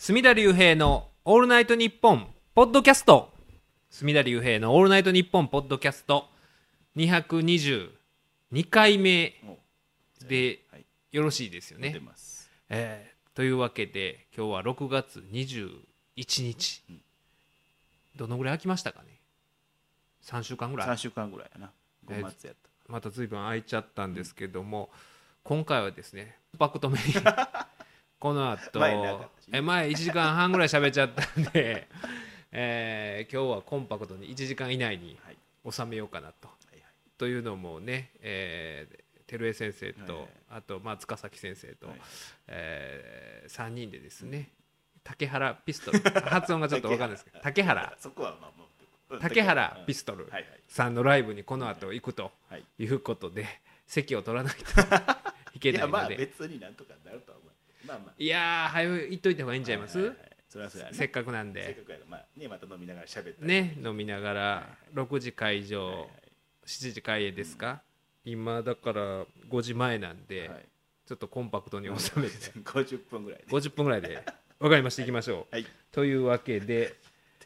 隅田隆平のオールナイトニッポンポッドキャスト。隅田隆平のオールナイトニッポンポッドキャスト。222回目ではいよろしいですよ出ね。というわけで今日は6月21日、うん。どのぐらい空きましたかね？3週間ぐらい？3週間ぐらいやな。えー5月やっまた随分空いちゃったんですけども、今回はですねコンパクトめにこの後え前1時間半ぐらい喋っちゃったんで、えー今日はコンパクトに1時間以内にはい。収めようかなと。はいはい。というのもね、えー照江先生と、はいはい。あと、まあ、塚崎先生と、はい。え3人でですね竹原ピストル。発音がちょっと分かんないですけど竹原。そこは竹原ピスストルさんのライブにこの後行くとはい。いうことで席を取らないと いけいやまあないので別になんとかなるとまあまあ。いやー早く行っといた方がいいんちゃいます、はははそれはそうやね。せっかくなんせっでかくやからまあねまた飲みながら喋ったり。ね飲みながら6時会場、はいはい7時開演ですか、今だから5時前なんで、はい。ちょっとコンパクトに収めて。50分ぐらいね50分ぐらいで。分かりました行きましょう、はい。というわけで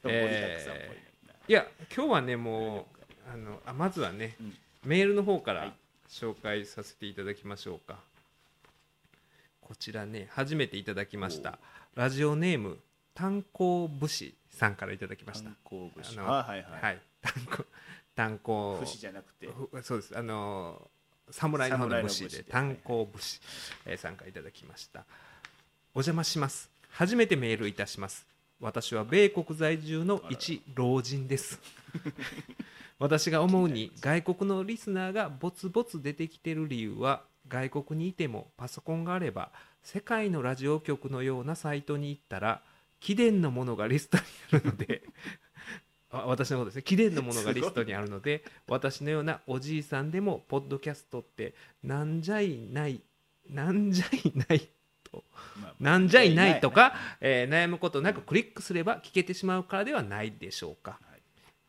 盛りだくさんっぽいや今日はねもうあのあまずはね、うん。メールの方からはい。紹介させていただきましょうかこちらね初めていただきました。ラジオネーム炭鉱武士さんからいただきました。炭鉱節あのあはいはい。はい。炭鉱炭鉱節じゃなくて。ふそうです。あの侍の方の武士で侍の武士で。炭鉱武士、えー参加いただきました。お邪魔します。初めてメールいたします。私は米国在住の一老人です。私が思うに外国のリスナーがぼつぼつ出てきてる理由は外国にいてもパソコンがあれば世界のラジオ局のようなサイトに行ったら貴殿のものがリストにあるので あ私のことですね。貴殿のものがリストにあるので私のようなおじいさんでもポッドキャストってなんじゃいないなんじゃいないとまあなんじゃいないとかな、えー悩むことなくクリックすれば聞けてしまうからではないでしょうか。はい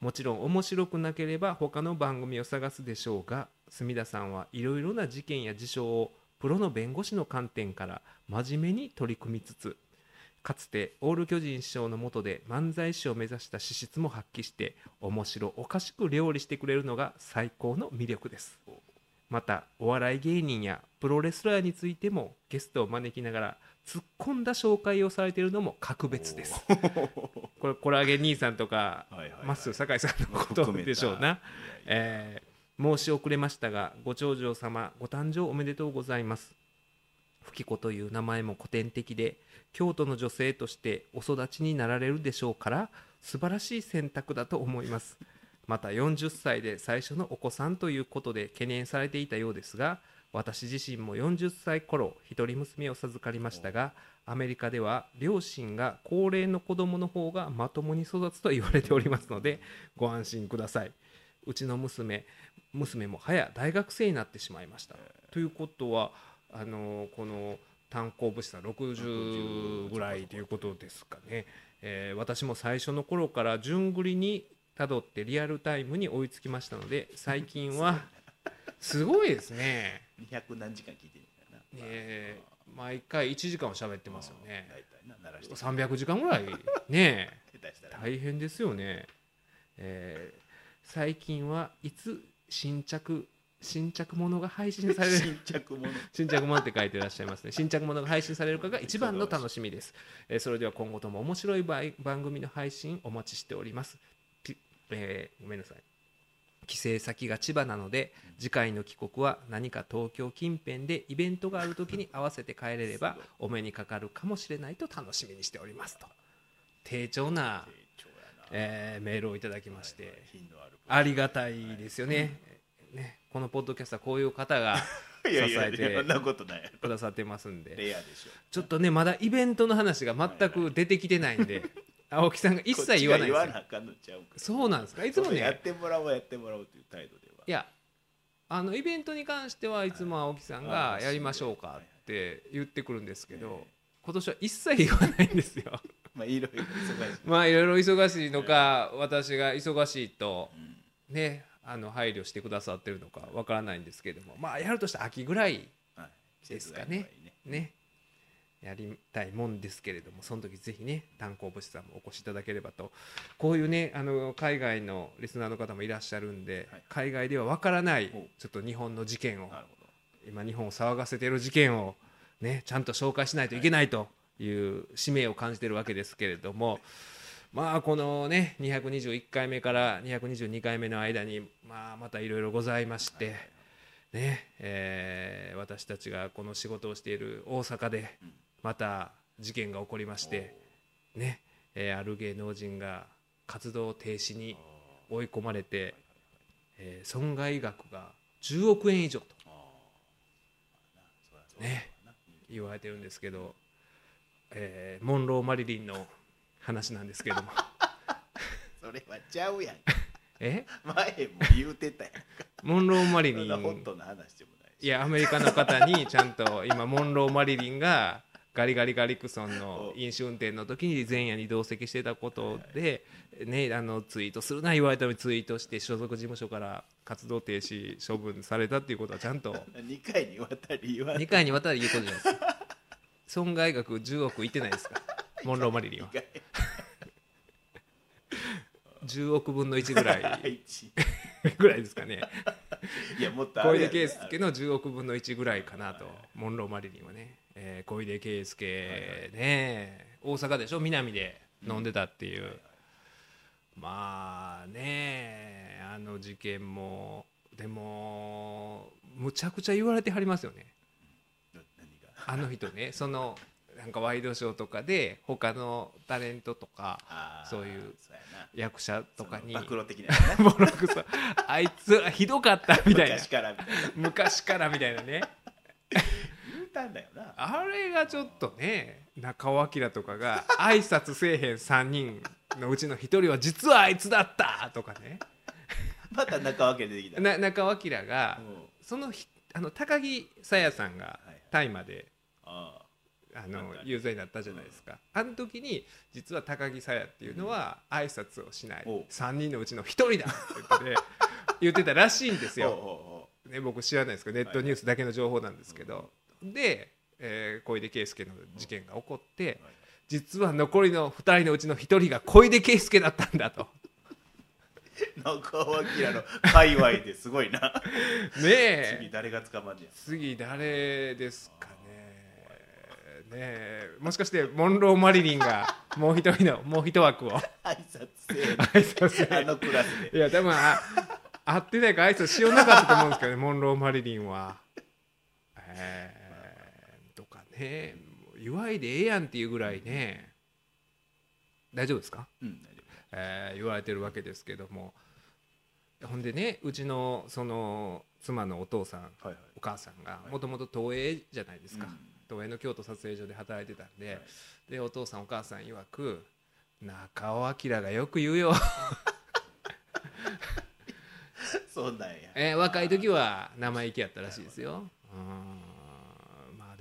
もちろん面白くなければ他の番組を探すでしょうが隅田さんはいろいろな事件や事象をプロの弁護士の観点から真面目に取り組みつつかつてオール巨人師匠の下で漫才師を目指した資質も発揮して面白おかしく料理してくれるのが最高の魅力です。またお笑い芸人やプロレスラーについてもゲストを招きながら突っ込んだ紹介をされているのも格別です。これコラーゲン兄さんとかはいはいはい。マッスー酒井さんのことでしょうな、えー申し遅れましたがご長女様ご誕生おめでとうございます。吹子という名前も古典的で京都の女性としてお育ちになられるでしょうから素晴らしい選択だと思います。また40歳で最初のお子さんということで懸念されていたようですが私自身も40歳頃一人娘を授かりましたがアメリカでは両親が高齢の子供の方がまともに育つと言われておりますのでご安心ください。うちの娘娘も早大学生になってしまいました。ということはあのこの炭鉱武士さん60ぐらいということですかね、えー私も最初の頃から順繰りにたどってリアルタイムに追いつきましたので最近はすごいですね。200何時間聞いてるんだよな。えー毎回1時間は喋ってますよね。大体な鳴らして。300時間ぐらい。ね大変ですよね、えー最近はいつ新着新着ものが配信される？新着もの 新着ものって書いてらっしゃいますね。新着ものが配信されるかが一番の楽しみです、えーそれでは今後とも面白い番番組の配信お待ちしております、ぴえーごめんなさい帰省先が千葉なので次回の帰国は何か東京近辺でイベントがある時に合わせて帰れればお目にかかるかもしれないと楽しみにしておりますと。丁重な、えーメールをいただきましてありがたいですよね,、ねこのポッドキャストはこういう方が 支えてくださってますんで。ちょっとねまだイベントの話が全く出てきてないんで 青木さんが一切言わない言わなあかんのちゃうかそうなんですか？いつもやっねてもらおうやってもらおうという態度では。いやあのイベントに関してはいつも青木さんがやりましょうかって言ってくるんですけど今年は一切言わないんですよ。まあいろいろ忙しい。まあいろいろ忙しいのか私が忙しいとうん。ねあの配慮してくださってるのかわからないんですけれどもまあやるとしたら秋ぐらいですかね。ねやりたいもんですけれどもその時ぜひね炭鉱物さんもお越しいただければと。こういうねあの海外のリスナーの方もいらっしゃるんで、はい。海外ではわからないおちょっと日本の事件を今日本を騒がせている事件をねちゃんと紹介しないといけないという使命を感じているわけですけれどもまあこのね221回目から222回目の間にまあまたいろいろございましてねえー私たちがこの仕事をしている大阪でうんまた事件が起こりましてねえーある芸能人が活動停止に追い込まれてえー損害額が10億円以上とね言われてるんですけど、えーモンロー・マリリンの話なんですけれども。それはちゃうやん。え？前も言うてたやんモンロー・マリリン。いやアメリカの方にちゃんと今モンロー・マリリンがガリガリガリクソンの飲酒運転の時に前夜に同席してたことで、ね、あのツイートするな言われたのにツイートして所属事務所から活動停止処分されたっていうことはちゃんと。2回にわたり言われ2回にわたり言うことじゃないですか。損害額10億いってないですか。モンロー・マリリンは。10 億分の1ぐらい。一。ぐらいですかね。いやもっとあ小出圭介の10億分の1ぐらいかなと。モンロー・マリリンはね、えー小出圭介ね大阪でしょ？南で飲んでたっていう、まあねあの事件もでもむちゃくちゃ言われてはりますよね。あの人ね そのなんかワイドショーとかで他のタレントとかそういう役者とかに。暴露的なやつなボロクソあいつひどかったみたいな。昔からみたいなねたんだよな。あれがちょっとね中尾明とかが 挨拶せえへん3人のうちの1人は実はあいつだった！とかね。また中分け出てきた。な中尾明がうん。そのひあの高木沙耶さんがはい大麻でああ。の有罪になったじゃないですか、あの時に実は高木沙耶っていうのは挨拶をしない。おう。3人のうちの1人だ！って言って 言ってたらしいんですよ、ね、僕知らないですけどネットニュースだけの情報なんですけど、で、えー小出圭介の事件が起こって実は残りの2人のうちの1人が小出圭介だったんだと。中尾明の界隈ですごいな。ね次え誰が捕まんねや次誰ですかね。ねえ。もしかしてモンロー・マリリンがもう一人の もう一枠を。挨拶せえ。挨拶あのクラスで。いや多分あ会ってないから挨拶しようなかったと思うんですけどねモンロー・マリリンは。えー、とかね言わいでええやんっていうぐらいね。大丈夫ですか、うん大丈夫えー言われてるわけですけども。ほんでねうちのその妻のお父さんはいはい。お母さんがもともと東映じゃないですか、うん。東映の京都撮影所で働いてたんで、はい。でお父さんお母さん曰く中尾明がよく言うよ。そうなんや。えー若い時は生意気やったらしいですよ。うん。まあ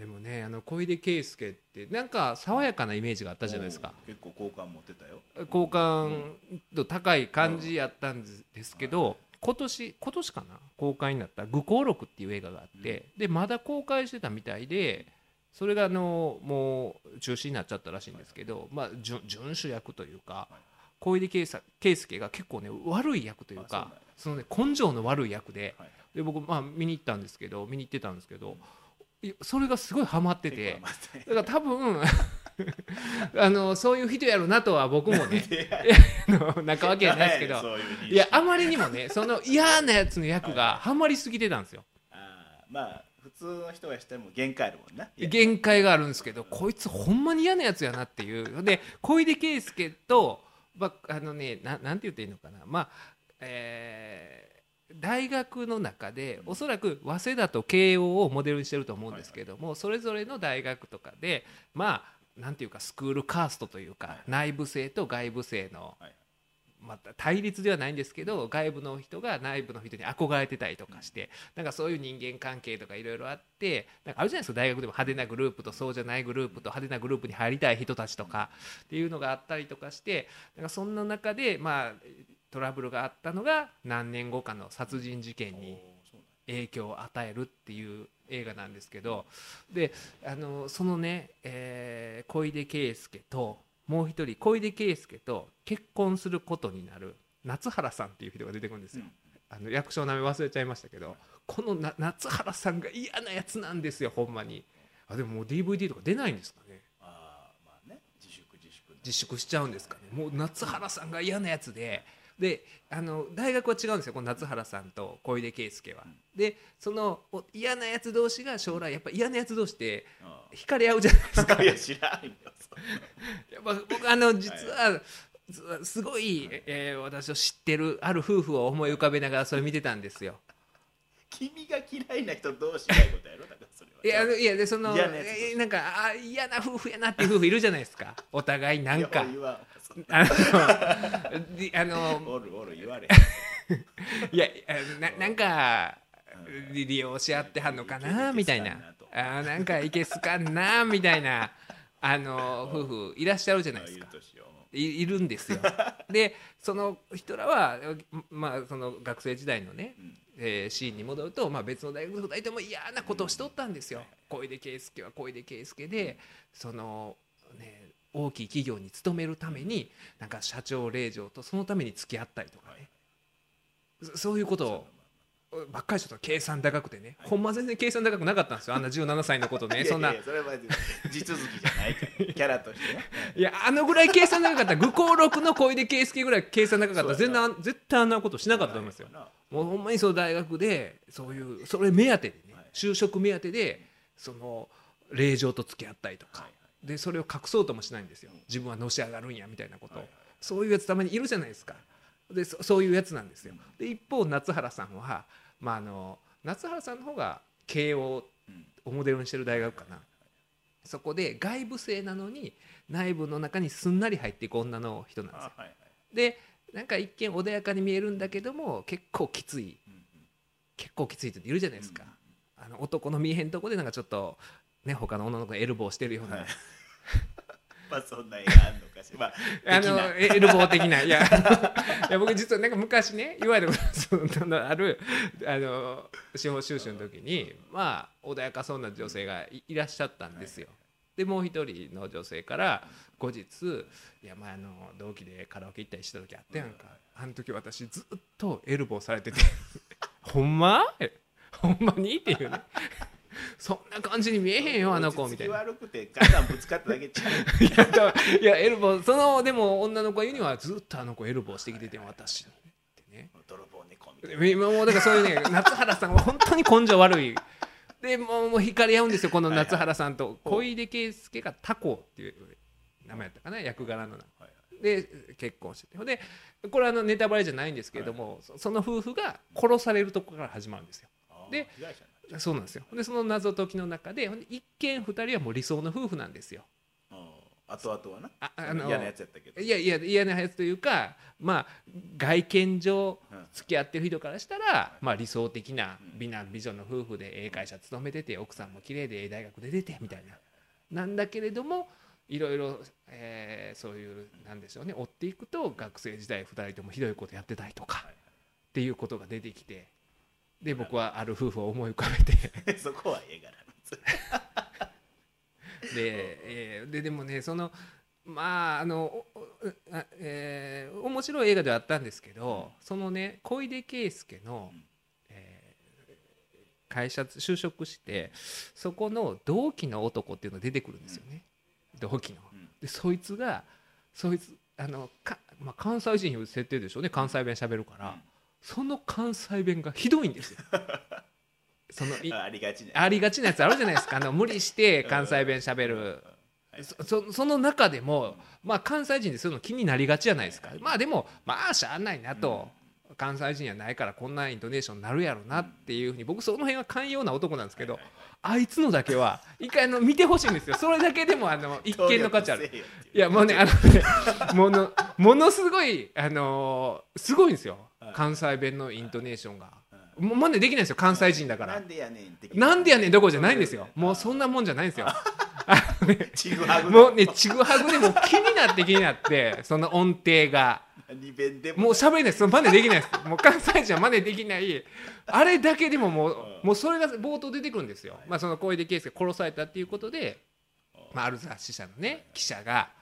でもねあの小出圭介ってなんか爽やかなイメージがあったじゃないですか。結構好感持ってたよ。好感度高い感じやったんですけど今年今年かな？公開になった「愚行録」っていう映画があって。でまだ公開してたみたいでそれがあのもう中止になっちゃったらしいんですけどまあ準準主役というか小出圭介が結構ね悪い役というかや。そのね根性の悪い役ではい。で僕まあ見に行ったんですけど見に行ってたんですけどいやそれがすごいハマってて。だから多分 あのそういう人やろなとは僕もね 中わけじゃないですけど。いやあまりにもねその嫌なやつの役がハマりすぎてたんですよ。あーまあ普通の人がしても限界あるもんな。限界があるんですけどこいつほんまに嫌なやつやなっていう。で小出圭介と、まあのねななんて言っていいのかな。まあえー大学の中でおそらく早稲田と慶応をモデルにしてると思うんですけども、それぞれの大学とかでまあなんていうかスクールカーストというか、はい。内部生と外部生の、はい。また対立ではないんですけど外部の人が内部の人に憧れてたりとかして、なんかそういう人間関係とかいろいろあってなんかあるじゃないですか大学でも派手なグループとそうじゃないグループと派手なグループに入りたい人たちとかっていうのがあったりとかしてなんかそんな中でまあトラブルがあったのが何年後かの殺人事件に影響を与えるっていう映画なんですけどであのそのね、えー小出圭介ともう一人小出圭介と結婚することになる夏原さんっていう人が出てくるんですよ。あの役所の名前忘れちゃいましたけどこのな夏原さんが嫌なやつなんですよほんまに。あでももう DVD とか出ないんですかね。ああまあね。自粛自粛。自粛しちゃうんですかね。もう夏原さんが嫌なやつでであの大学は違うんですよこの夏原さんと小出圭介は。でそのお嫌なやつ同士が将来やっぱ嫌なやつ同士ってあ惹かれ合うじゃないですか。あ いや知らんよやっぱ僕あの実はすすごい、えー私を知ってるある夫婦を思い浮かべながらそれ見てたんですよ。君が嫌いな人同士がいうことやろだからそれは。いやいやでその嫌なんかあ嫌な夫婦やなっていう夫婦いるじゃないですか。お互いなんかあのであの おるおる言われ いやあななんか利利用し合ってはんのかなみたいなあーなんかいけすかんなみたいなあの夫婦いらっしゃるじゃないですかいいるんですよ。でその人らは、まあ、その学生時代のね、んえーシーンに戻ると、まあ、別の大学の2人とも嫌なことをしとったんですよ。小出圭介は小出圭介でその、ね、大きい企業に勤めるためになんか社長令嬢とそのために付き合ったりとかね、そそういうことをばっかりしとった計算高くてね、ほんま全然計算高くなかったんですよ。あんな 17歳のことうねそんな。それは地続きじゃないから。キャラとしてね。いやあのぐらい計算高かった。ら愚行録の小出圭介ぐらい計算高かった。ら全然絶対あんなことしなかったと思いますよ。もうほんまにその大学でそういうそれ目当てでねはい。就職目当てでその令嬢と付き合ったりとか。はいでそれを隠そうともしないんですよ。自分はのし上がるんやみたいなこと。をそういうやつたまにいるじゃないですか。でそそういうやつなんですよ。で一方夏原さんはまああの夏原さんの方が慶応うん。をモデルにしてる大学かな。そこで外部生なのに内部の中にすんなり入っていく女の人なんですよ。でなんか一見穏やかに見えるんだけども結構きつい。結構きついっているじゃないですか、あの男の見えへんとこでなんかちょっとね他の女の子がエルボーしてるような、はい。まあそんな映画あんのかしら。まああのエルボー的な。いやいや僕実はなんか昔ねいわゆるそのあるあの司法修習の時にまあ穏やかそうな女性がいいらっしゃったんですよ。でもう一人の女性から後日「いやまああの同期でカラオケ行ったりした時あったやんか、あの時私ずっとエルボーされてて。ほんま？え ほんまに?」っていうねそんな感じに見えへんよあの子みたいな。悪くてガンぶつかっただけちゃういやエルボーそのでも女の子が言うにはずっとあの子エルボーしてきてて私にってね泥棒猫みたいな。今もうだからそういうね 夏原さんは本当に根性悪い。でもうもう惹かれ合うんですよこの夏原さんと。小出圭介がタコっていう名前やったかな役柄の。で結婚してて。でこれはあのネタバレじゃないんですけれども、そその夫婦が殺されるところから始まるんですよ。でそうなんですよ。でその謎解きの中で一見二人はもう理想の夫婦なんですよ。後々はな。ああの嫌なやつやったけど。いやいや嫌なやつというかまあ外見上うん。付き合ってる人からしたら、まあ、理想的な美男美女の夫婦でええ会社勤めてて奥さんも綺麗でええ大学出ててみたいな。なんだけれどもいろいろ、えーそういうなんでしょうね追っていくと学生時代2人ともひどいことやってたりとかはい。っていうことが出てきてで僕はある夫婦を思い浮かべて。そこは映画なん ですで,、えーででもねそのまああのあえー面白い映画ではあったんですけど、そのね小出圭介の、うん。えー会社就職してそこの同期の男っていうのが出てくるんですよね、同期の。うん。でそいつがそいつあのか、まあ、関西人いう設定でしょうね。関西弁しゃべるから、うんその関西弁がひどいんですよ。そのいあありがちね。ありがちなやつあるじゃないですか。あの無理して関西弁しゃべるそそその中でも、まあ、関西人でそういうの気になりがちじゃないですか、まあでもまあしゃあないなと、関西人やないからこんなイントネーションになるやろなっていうふうに僕その辺は寛容な男なんですけど、あいつのだけは一回あの見てほしいんですよ。それだけでもあの 一見の価値ある。いやもうねあのねものものすごいあのーすごいんですよ。はい関西弁のイントネーションが。もう真似できないんですよ関西人だから。なん。でやねん的ななんでやねんどころじゃないんですよ。もうそんなもんじゃないんですよ。ちぐはぐも。うね、ちぐはぐでも気になって気になって、その音程が。二弁でも。う喋れないです。その真似できないです。もう関西人は真似できない。あれだけでももううん。もうそれが冒頭出てくるんですよ、まあ、その小出圭介殺されたっていうことで、まあ、ある雑誌社のね記者がい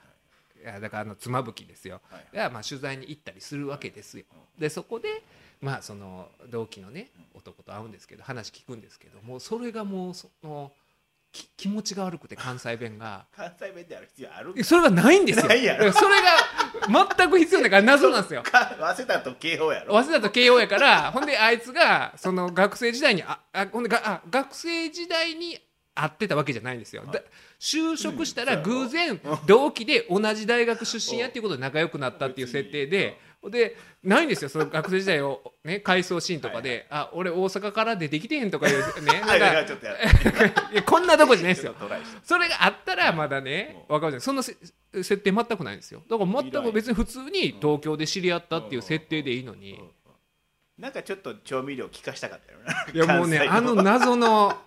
やだからあの妻夫木ですよ。はい。がまあ取材に行ったりするわけですよ。でそこでまあその同期のね男と会うんですけど話聞くんですけどもうそれがもうそのき気持ちが悪くて関西弁が。関西弁である必要あるそれがないんですよ。ないやろ。それが全く必要だから謎なんですよ。か早稲田と慶応やろ。早稲田と慶応やからほんであいつがその学生時代にああほんでがあ学生時代に会ってたわけじゃないんですよ、だ就職したらうん偶然同期で同じ大学出身やっていうことで仲良くなったっていう設定ででないんですよ。その学生時代を、ね、回想シーンとかで「あ俺大阪から出てきてへん」とかいうね はいなんか こんなとこじゃないですよ。それがあったらまだね分かるじゃんそんなせ設定全くないんですよ。だから全く別に普通に東京で知り合ったっていう設定でいいのに。なんかちょっと調味料効かしたかったよな。いやもうねあの謎の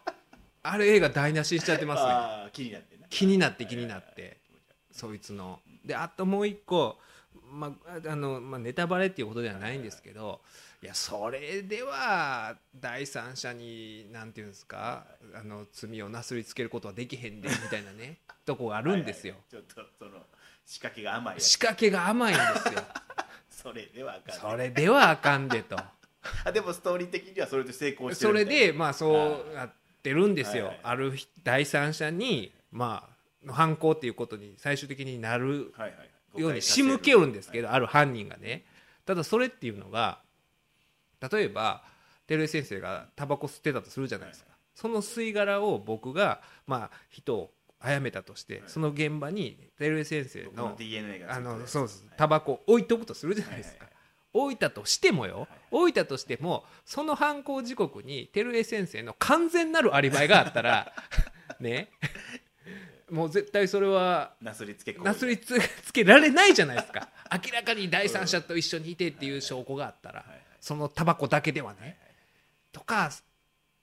あれ映画台無しにしちゃってますね。あー気になってな。気になって気になってそいつの。であともう一個まああの、まあ、ネタバレっていうことではないんですけどいやそれでは第三者になんていうんですかあの罪をなすりつけることはできへんでみたいなね とこがあるんですよ。はいはい。ちょっとその仕掛けが甘いやつ。仕掛けが甘いんですよ。それではあかんねそれではあかんでと。あでもストーリー的にはそれで成功してそれるみたいな。でまあそうなってるんですよ、はい。はいある第三者にまあの犯行っていうことに最終的になるはいはい。はいように仕向けるんですけど、ある犯人がね。ただそれっていうのが例えば照井先生がタバコ吸ってたとするじゃないですか、その吸い殻を僕がまあ人を殺めたとして、その現場に照井先生僕のあのそうですタバコを置いとくとするじゃないですか、はいはい置いたとしてもよ、置い。たとしてもその犯行時刻に照江先生の完全なるアリバイがあったら ね。もう絶対それはなすりつけなすりつつけられないじゃないですか。明らかに第三者と一緒にいてっていう証拠があったらそのタバコだけではね。とか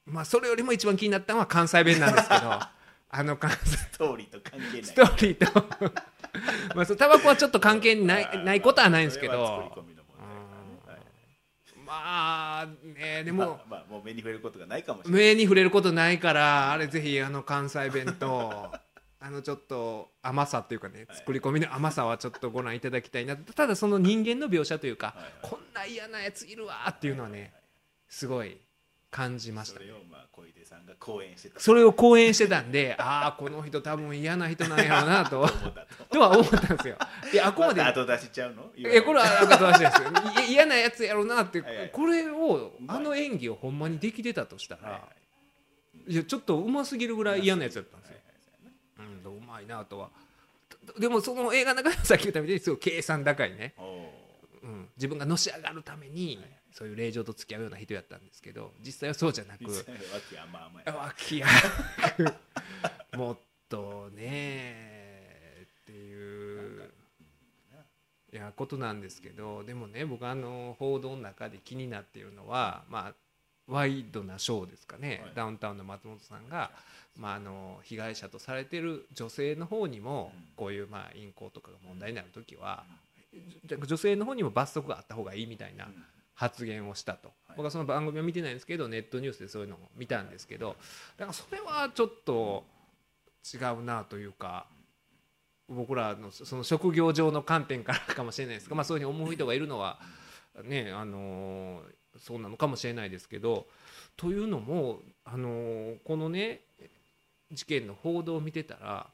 まあそれよりも一番気になったのは関西弁なんですけど あの関西ストーリーと関係ない。ストーリーと。まあそのタバコはちょっと関係ないないことはないんですけど込みの問題だからねはいまあねでまもあ まあもう目に触れることがないかもしれない。目に触れることないからあれぜひあの関西弁と あのちょっと甘さっていうかね作り込みの甘さはちょっとご覧いただきたいな。ただその人間の描写というかはいはい。こんな嫌なやついるわっていうのはねすごい感じました。ねそれをまあ小出さんが講演してた。それを講演してたんで ああこの人多分嫌な人なんやろうなと。と。とは思ったんですよ。いやあくまでまた後出しちゃうの？いやこれは赤とわしですよ。い嫌なやつやろうなってはいはい。これをあの演技をほんまにできてたとしたはいはい。らいやちょっとうますぎるぐらい嫌なやつだったんですよ。はいはいうん、うまいなとは。でもその映画の中ではさっき言ったみたいにすごい計算高いね、うん、自分がのし上がるためにそういう令状と付き合うような人やったんですけど実際はそうじゃなく実際は脇甘々や。脇役もっとねっていういやことなんですけどでもね僕あの報道の中で気になっているのはまあワイドなショーですかね、はい。ダウンタウンの松本さんが、まあ、あの被害者とされてる女性の方にもうん。こういうまあ淫行とかが問題になる時は女性の方にも罰則があった方がいいみたいなうん発言をしたと、はい。僕はその番組は見てないんですけどネットニュースでそういうのを見たんですけどだからそれはちょっと違うなというか僕らのその職業上の観点からかもしれないですが、まあ、そういうふうに思う人がいるのはねあのーそうなのかもしれないですけどというのも、あのーこのね事件の報道を見てたら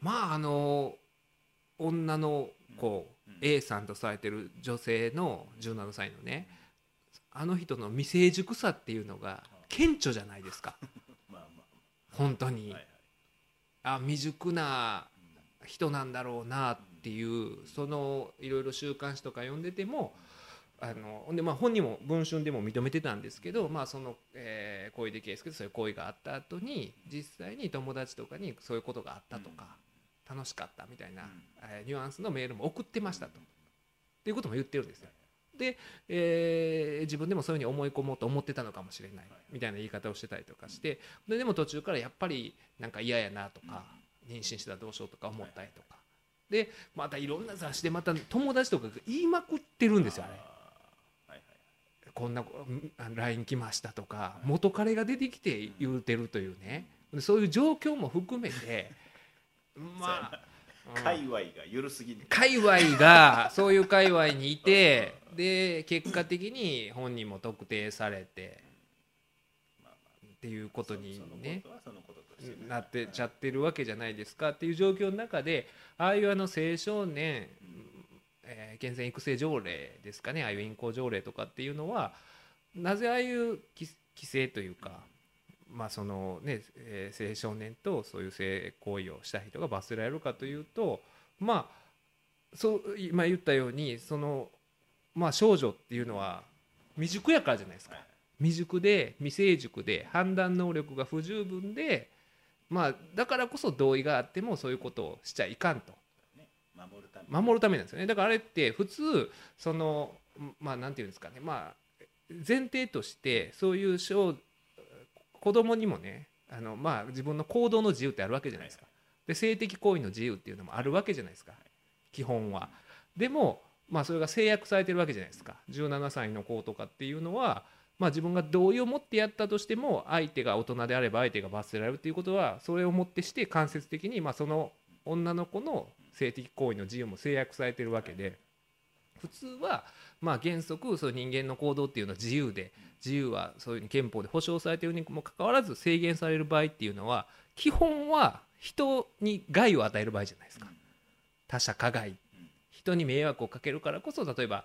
まああの女の子うん A さんとされてる女性の17歳のねあの人の未成熟さっていうのが顕著じゃないですか。まあ本当に。まあはいはい。あ未熟な人なんだろうなっていうそのいろいろ週刊誌とか読んでてもあのほんでまあ本人も文春でも認めてたんですけど、まあ、その、えー小出圭介とそういう行為があった後に実際に友達とかにそういうことがあったとか、楽しかったみたいな、うん。えーニュアンスのメールも送ってましたと。っていうことも言ってるんですよ。で、えー自分でもそういうふうに思い込もうと思ってたのかもしれない。みたいな言い方をしてたりとかして。ででも途中からやっぱりなんか嫌やなとか妊娠したらどうしようとか思ったりとか。でまたいろんな雑誌でまた友達とかが言いまくってるんですよあれ。はいはいこんな LINE 来ましたとか元彼が出てきて言うてるというね。でそういう状況も含めてまあ、うん界隈が緩すぎる界隈がそういう界隈にいて で結果的に本人も特定されてまあまあっていうことにね。なってちゃってるわけじゃないですか。っていう状況の中でああいうあの青少年、えー健全育成条例ですかね。ああいう淫行条例とかっていうのはなぜああいう規規制というか、まあそのねえー青少年とそういう性行為をした人が罰せられるかというとまあそう今言ったようにそのまあ少女っていうのは未熟やからじゃないですか。はい。未熟で未成熟で判断能力が不十分でまあだからこそ同意があってもそういうことをしちゃいかんと。ね守るため。に守るためなんですよね。だからあれって普通そのまあなんていうんですかね。まあ前提としてそういう小子供にもねあのまあ自分の行動の自由ってあるわけじゃないですか。で性的行為の自由っていうのもあるわけじゃないですか。基本は。でもまあそれが制約されてるわけじゃないですか。17歳の子とかっていうのはまあ自分が同意を持ってやったとしても相手が大人であれば相手が罰せられるっていうことはそれをもってして間接的にまあその女の子の性的行為の自由も制約されてるわけで普通はまあ原則そう人間の行動っていうのは自由で自由はそういう憲法で保障されているにもかかわらず制限される場合っていうのは基本は人に害を与える場合じゃないですか。他者加害。人に迷惑をかけるからこそ例えば、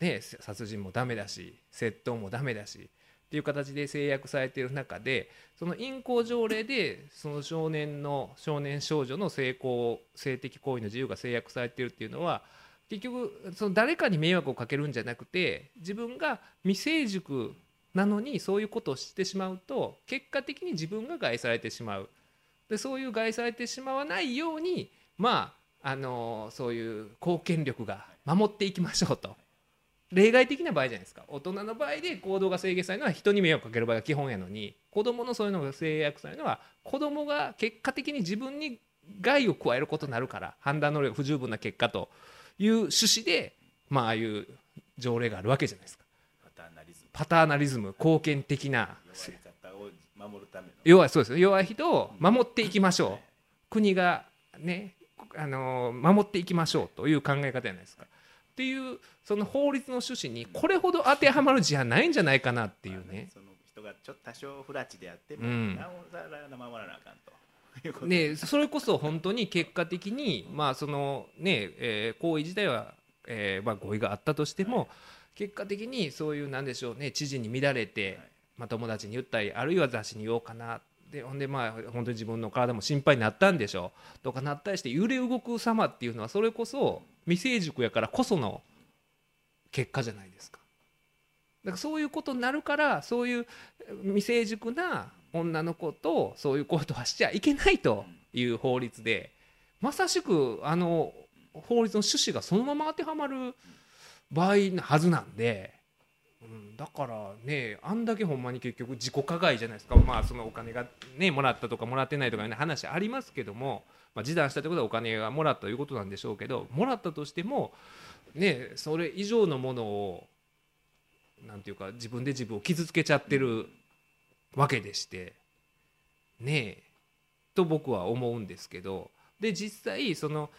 ね、殺人もダメだし窃盗もダメだしっていう形で制約されている中でその淫行条例でその少年の少年少女の性行性的行為の自由が制約されているっていうのは結局その誰かに迷惑をかけるんじゃなくて自分が未成熟なのにそういうことをしてしまうと結果的に自分が害されてしまう。でそういう害されてしまわないようにまああのそういう公権力が守っていきましょうと。例外的な場合じゃないですか。大人の場合で行動が制限されるのは人に迷惑かける場合が基本やのに子供のそういうのが制約されるのは子供が結果的に自分に害を加えることになるから判断能力不十分な結果と。いう趣旨でまあああいう条例があるわけじゃないですか。パターナリズム。パターナリズム貢献的な。弱い方を守るための。弱いそうです。弱い人を守っていきましょう。国がねあの守っていきましょうという考え方じゃないですか。っていうその法律の趣旨にこれほど当てはまる事案ないんじゃないかなっていうね。その人がちょっと多少不埒であっても、うん。なおさら守らなあかんとねそれこそ本当に結果的にまあそのね、えー行為自体は、えーまあ、合意があったとしても、結果的にそういうなんでしょうね知事に乱れて、はい。まあ、友達に言ったりあるいは雑誌に言おうかなでほんでまあ本当に自分の体も心配になったんでしょうとかなったりして揺れ動く様っていうのはそれこそ未成熟やからこその結果じゃないですか。だからそういうことになるからそういう未成熟な女の子とそういうことはしちゃいけないという法律でまさしくあの法律の趣旨がそのまま当てはまる場合なはずなんで、うん、だからねあんだけほんまに結局自己加害じゃないですか。まあそのお金がねもらったとかもらってないとかね話ありますけども、まあ、示談したってことはお金がもらったということなんでしょうけどもらったとしてもねそれ以上のものをなんていうか自分で自分を傷つけちゃってるわけでしてねえと僕は思うんですけどで実際その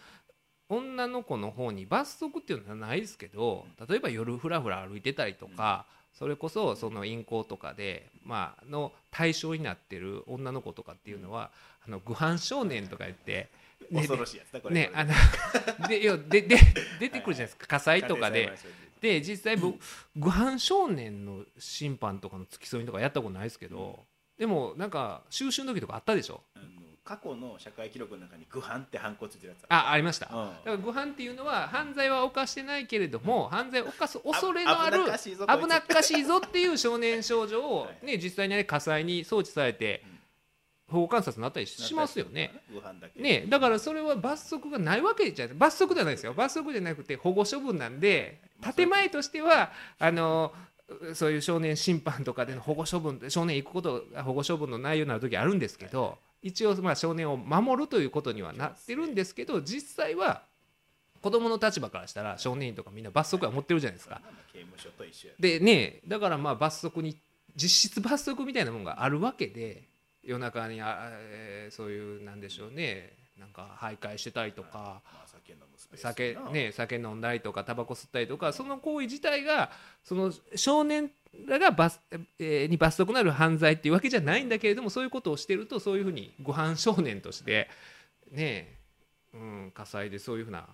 女の子の方に罰則っていうのはないですけど例えば夜ふらふら歩いてたりとかそれこそその淫行とかで、まあの対象になってる女の子とかっていうのはあの愚犯少年とか言って。ね恐ろしいやつだこれ。ね、あの ででで出てくるじゃないですか。火災とかでで実際僕愚犯少年の審判とかの付き添いとかやったことないですけどでもなんか収集の時とかあったでしょ？過去の社会記録の中に愚犯ってハンコついてるやつあありました。だうん。から愚犯っていうのは犯罪は犯してないけれども犯罪を犯す恐れのある危なっかしいぞっていう少年少女をはい。ね実際に火災に送致されて保護観察になったりしますよね。ね、だからそれは罰則がないわけじゃない罰則じゃないですよ罰則じゃなくて保護処分なんで建前としてはあのそういう少年審判とかでの保護処分少年行くことが保護処分の内容になる時あるんですけど一応まあ少年を守るということにはなってるんですけど実際は子供の立場からしたら少年院とかみんな罰則は持ってるじゃないですか。刑務所と一緒やでねだからまあ罰則に実質罰則みたいなもんがあるわけで夜中にあ、えーそういうなんでしょうね。なんか徘徊してたりとか。まあ酒ね酒飲んだりとかタバコ吸ったりとか。その行為自体がその少年らが罰、えーに罰則のある犯罪っていうわけじゃないんだけれどもそういうことをしてるとそういうふうにご犯少年としてねうん、火災でそういうふうな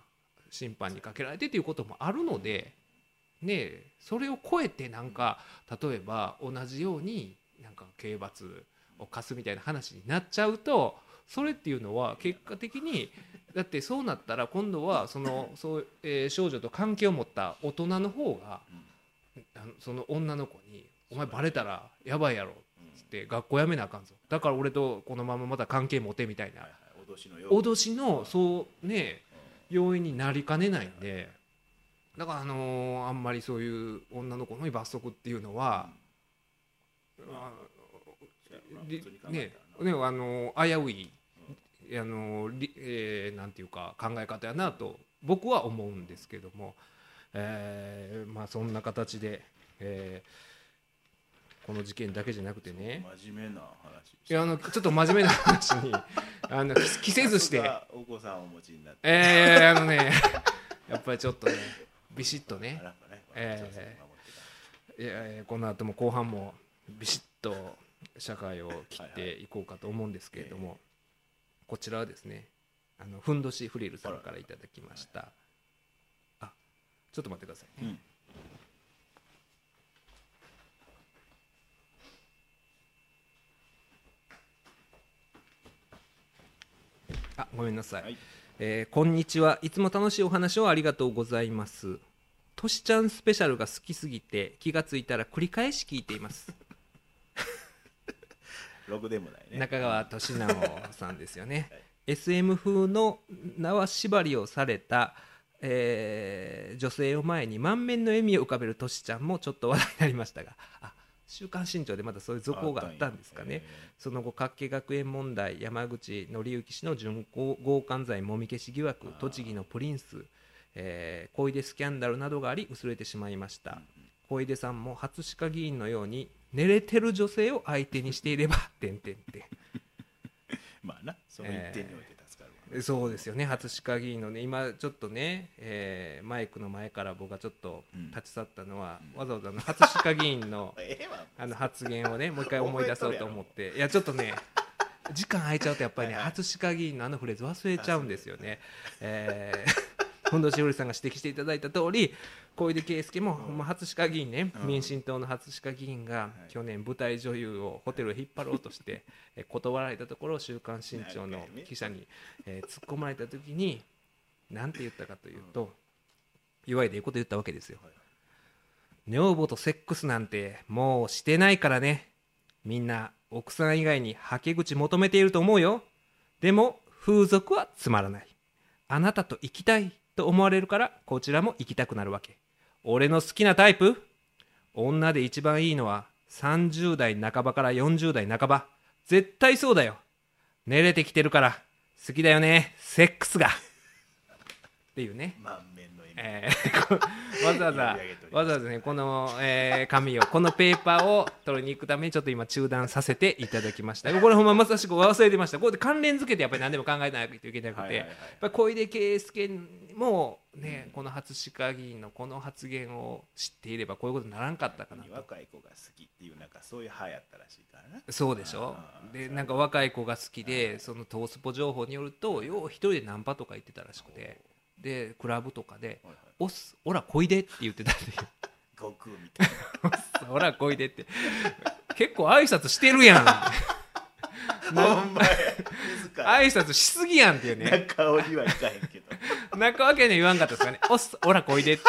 審判にかけられてということもあるので、ね、それを超えてなんか例えば同じようになんか刑罰を課すみたいな話になっちゃうとそれっていうのは結果的にだってそうなったら今度はそのそう、えー少女と関係を持った大人の方があのその女の子に「お前バレたらやばいやろ」っつって学校辞めなあかんぞ。だから俺とこのまままた関係持てみたいな。脅しのよう脅しのそうね要因になりかねないんでだからあのーあんまりそういう女の子の罰則っていうのは、ねねあのー危うい、あのえーなんていうか考え方やなと僕は思うんですけども、えーまあそんな形で、えーこの事件だけじゃなくてね。真面目な話。いやあのちょっと真面目な話に あの着着せずして。お子さんをお持ちになって。えー、あのね やっぱりちょっとねビシッとね。ねえーいやえーこの後も後半もビシッと社会を切っていこうかと思うんですけれども、こちらはですねあのふんどしフリルさんからいただきました。あちょっと待ってくださいね、うん。あごめんなさい、はい。えーこんにちは。いつも楽しいお話をありがとうございます。としちゃんスペシャルが好きすぎて気がついたら繰り返し聞いていますログでもないね。中川俊直さんですよね。SM 風の縄縛りをされた、えー女性を前に満面の笑みを浮かべるとしちゃんもちょっと話題になりましたがあ週刊新潮でまたそういう続報があったんですかね。その後角家学園問題山口紀之氏の準強姦罪もみ消し疑惑栃木のプリンス、えー小出スキャンダルなどがあり薄れてしまいました。小出さんも初歯科議員のように寝れてる女性を相手にしていればてんてんてん。まあなその一点において助かるわ。そうですよね。初歯科議員のね今ちょっとね、えーマイクの前から僕がちょっとうん。立ち去ったのは、わざわざあの初歯科議員の あの発言をねもう一回思い出そうと思って。いやちょっとね時間空いちゃうとやっぱりね初歯科議員のあのフレーズ忘れちゃうんですよね。えー本土しおりさんが指摘していただいた通り小出圭介も、まあ、初歯科議員ね、うん。民進党の初歯科議員が、い。去年舞台女優をホテルへ引っ張ろうとして、えー断られたところ「週刊新潮」の記者に、えー突っ込まれた時に何て言ったかというと、いわゆるいいこと言ったわけですよ。女房とセックスなんてもうしてないからね。みんな奥さん以外にはけ口求めていると思うよ。でも風俗はつまらない。あなたと行きたいと思われるからこちらも行きたくなるわけ。俺の好きなタイプ？女で一番いいのは30代半ばから40代半ば。絶対そうだよ。寝れてきてるから好きだよね。セックスが。っていうね。まあ。えーこわざわざわざわざねこの、えー紙をこのペーパーを取りに行くためにちょっと今中断させていただきました。これほんままさしく忘れてました。これで関連付けてやっぱり何でも考えないといけなくて、はいはいはいやっぱり小出圭介もねこの初歯科議員のこの発言を知っていればこういうことにならんかったかなと。若い子が好きっていうなんかそういう派やったらしいからな。そうでしょ？でなんか若い子が好きでそのトースポ情報によるとよう一人でナンパとか言ってたらしくてでクラブとかではいはい「おっすおらこいで」って言ってたんで 悟空みたい「おらこいで」って。結構挨拶してるやん。な ほんまや。挨拶しすぎやんっていうね。中尾にはいかへんけど。中わけには言わんかったですかね「おっすおらこいで」って。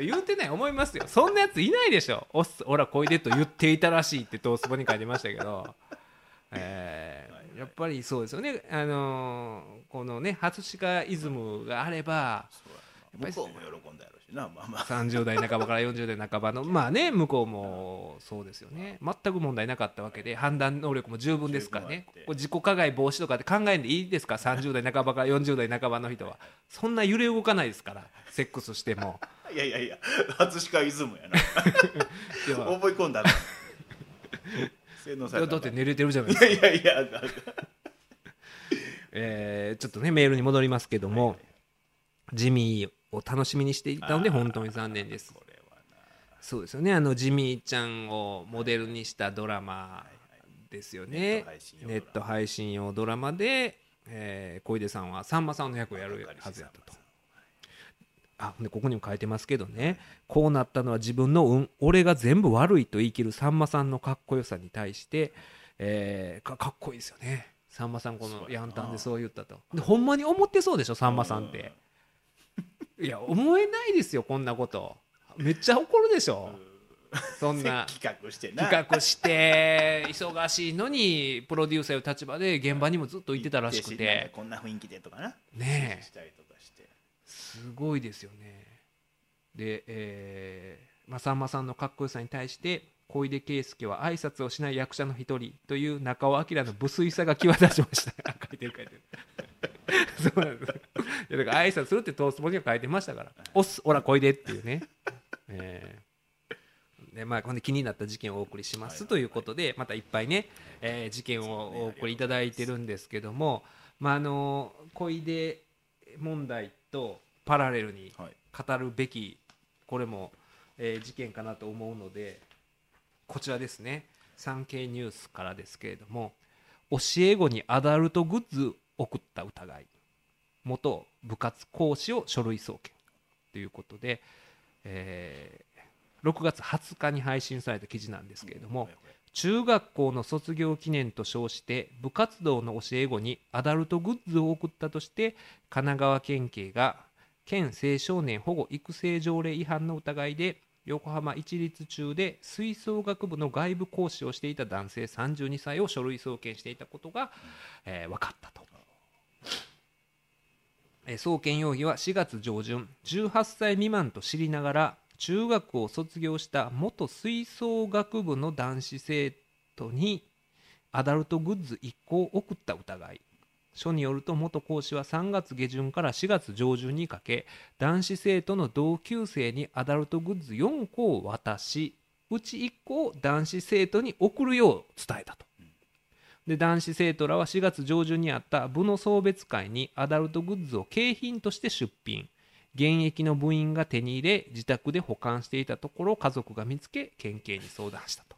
言うてない思いますよ。そんなやついないでしょ「おっすおらこいで」と言っていたらしいってトースポに書いてましたけど、えーやっぱりそうですよね。あのーこのね初歯科イズムがあればそうやぱり向こうも喜んだやろうしな。まあまあ。30代半ばから40代半ばの まあね向こうもそうですよね。全く問題なかったわけで判断能力も十分ですからね。自己加害防止とかって考えんでいいですか？30代半ばから40代半ばの人は。そんな揺れ動かないですからセックスしても。いやいやいや初鹿イズムやな。いや。覚え込んだな洗脳されただって寝れてるじゃないですか。いやいやいやだ えーちょっとねメールに戻りますけども、ジミーを楽しみにしていたので本当に残念です。そうですよね。あのジミーちゃんをモデルにしたドラマですよね。ネット配信用ドラマ。ネット配信用ドラマで、えー小出さんはさんまさんの役をやるはずやったとあでここにも書いてますけどね。こうなったのは自分の運俺が全部悪いと言い切るさんまさんのかっこよさに対して、えーかかっこいいですよね。さんまさんこのヤンタンでそう言ったと。でほんまに思ってそうでしょさんまさんって。いや思えないですよこんなこと。めっちゃ怒るでしょ。そんな。企画してな。企画して忙しいのにプロデューサーの立場で現場にもずっと行ってたらしくて。かこんな雰囲気でとかな。ねえすごいですよね。で、えーまあ、さんまさんのかっこよさに対して小出圭介は挨拶をしない役者の一人という中尾明の無粋さが際立ちました。書いてる書いてる。そうなんです。いやだから挨拶するってトースポには書いてましたから「おっすおら小出」っていうね、えー。でまあ、ほんで気になった事件をお送りしますということでまたいっぱいね、えー事件をお送りいただいてるんですけども、まあ、あの小出問題とパラレルにはい。語るべきこれも、えー事件かなと思うのでこちらですね。産経ニュースからですけれども教え子にアダルトグッズ送った疑い。元部活講師を書類送検。ということで、えー6月20日に配信された記事なんですけれども、中学校の卒業記念と称して部活動の教え子にアダルトグッズを送ったとして神奈川県警が県青少年保護育成条例違反の疑いで横浜市立中で吹奏楽部の外部講師をしていた男性32歳を書類送検していたことが、えー分かったと。えー送検容疑は4月上旬18歳未満と知りながら中学を卒業した元吹奏楽部の男子生徒にアダルトグッズ1個を送った疑い書によると元講師は3月下旬から4月上旬にかけ男子生徒の同級生にアダルトグッズ4個を渡しうち1個を男子生徒に送るよう伝えたと。で男子生徒らは4月上旬にあった部の送別会にアダルトグッズを景品として出品現役の部員が手に入れ自宅で保管していたところ家族が見つけ県警に相談したと、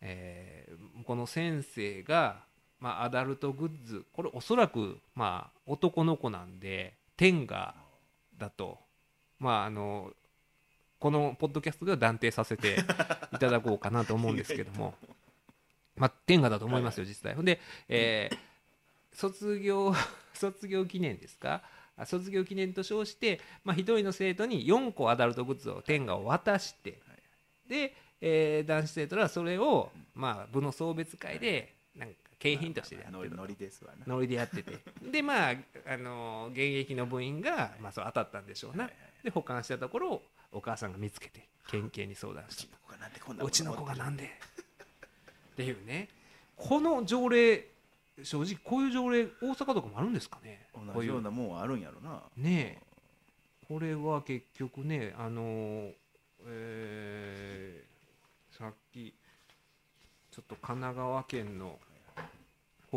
えーこの先生が、まあ、アダルトグッズこれおそらく、まあ、男の子なんで天下だと。まああのこのポッドキャストでは断定させて いただこうかなと思うんですけども。まあ天下だと思いますよ実際。ほんで、えー卒業 卒業記念ですか？あ卒業記念と称して、まあ、1人の生徒に4個アダルトグッズを天下を渡してで、えー男子生徒らはそれを、まあ、部の送別会でなんか景品としてやってると。ノリですわな。ノリでやってて。でまあ、あの現役の部員が、まあ、そう当たったんでしょうな、で保管したところをお母さんが見つけて県警に相談したうちの子がなんでこんなうちの子がななんで？っていうね。この条例正直こういう条例大阪とかもあるんですかね？こ同じようなもんはあるんやろな。ねえ。これは結局ねあのーえーさっきちょっと神奈川県の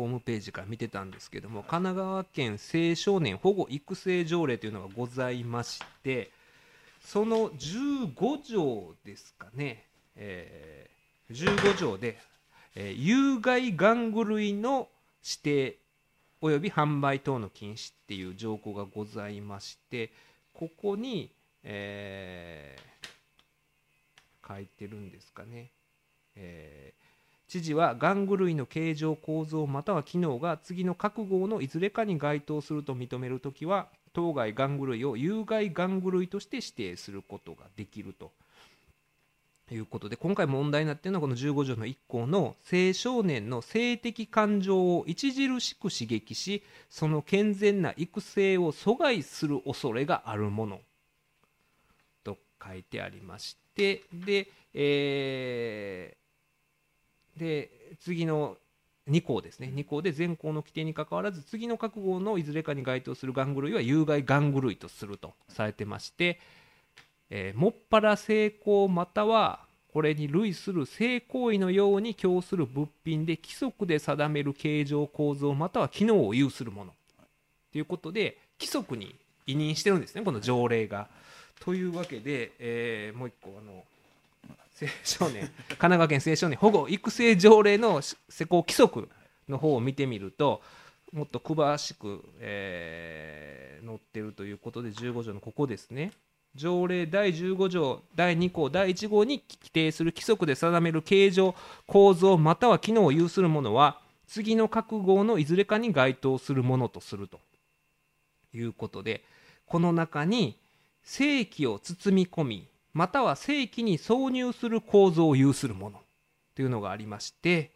ホームページから見てたんですけども神奈川県青少年保護育成条例というのがございましてその15条ですかね、えー15条で、えー有害玩具類の指定および販売等の禁止っていう条項がございましてここに、えー書いてるんですかね、えー知事は玩具類の形状構造または機能が次の各号のいずれかに該当すると認めるときは当該玩具類を有害玩具類として指定することができるということで今回問題になっているのはこの15条の1項の青少年の性的感情を著しく刺激しその健全な育成を阻害する恐れがあるもの。と書いてありましてで,、えーで次の2項ですね。2項で全項の規定にかかわらず次の各号のいずれかに該当する玩具類は有害玩具類とするとされてまして、えーもっぱら性行またはこれに類する性行為のように供する物品で規則で定める形状構造または機能を有するもの。ということで規則に委任してるんですねこの条例が。というわけで、えーもう一個あの青少年神奈川県青少年保護育成条例の施行規則の方を見てみるともっと詳しく、えー載ってるということで15条のここですね。条例第15条第2項第1号に規定する規則で定める形状構造または機能を有するものは次の各号のいずれかに該当するものとするということでこの中に正規を包み込みまたは正規に挿入する構造を有するものというのがありまして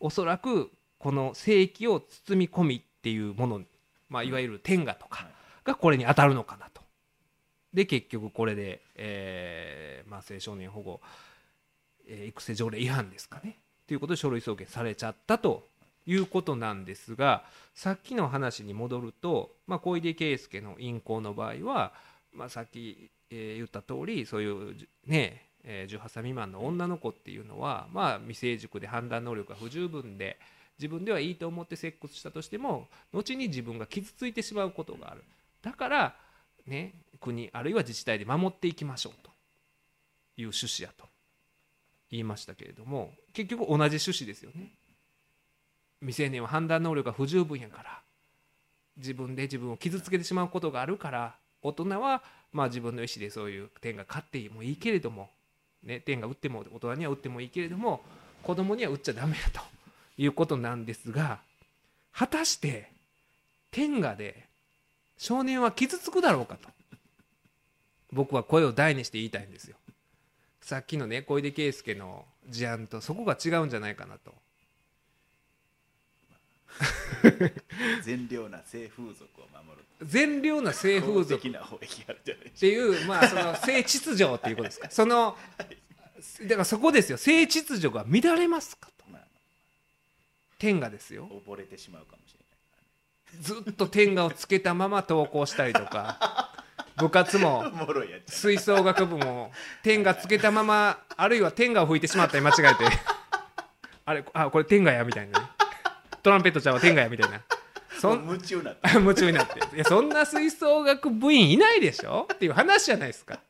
おそらくこの正規を包み込みっていうもの、まあ、いわゆる天下とかがこれに当たるのかなと。で結局これで、えーまあ、青少年保護、えー育成条例違反ですかねということで書類送検されちゃったということなんですがさっきの話に戻ると、まあ、小出圭介の淫行の場合は、まあ、さっき、え言った通りそういうねえ18歳未満の女の子っていうのは、まあ、未成熟で判断能力が不十分で自分ではいいと思ってセックスしたとしても後に自分が傷ついてしまうことがある。だから、ね、国あるいは自治体で守っていきましょうという趣旨やと。言いましたけれども結局同じ趣旨ですよね。未成年は判断能力が不十分やから自分で自分を傷つけてしまうことがあるから大人はまあ自分の意思でそういう点が勝ってもいいけれども、ね、点が打っても大人には打ってもいいけれども子供には打っちゃダメだということなんですが果たして天下で少年は傷つくだろうかと僕は声を大にして言いたいんですよ。さっきのね小出圭介の事案とそこが違うんじゃないかなと。善良な性風俗を守る善良な性風俗。っていうまあその性秩序っていうことですか。そのだからそこですよ。性秩序が乱れますかと。まあ、天下ですよ。溺れてしまうかもしれずっと天下をつけたまま登校したりとか。部活も吹奏楽部も天下つけたままあるいは天下を吹いてしまったり間違えて。あれあこれ天下やみたいなね。トランペットちゃんは天下やみたいなそん夢中になって。夢中になって。いやそんな吹奏楽部員いないでしょっていう話じゃないですか。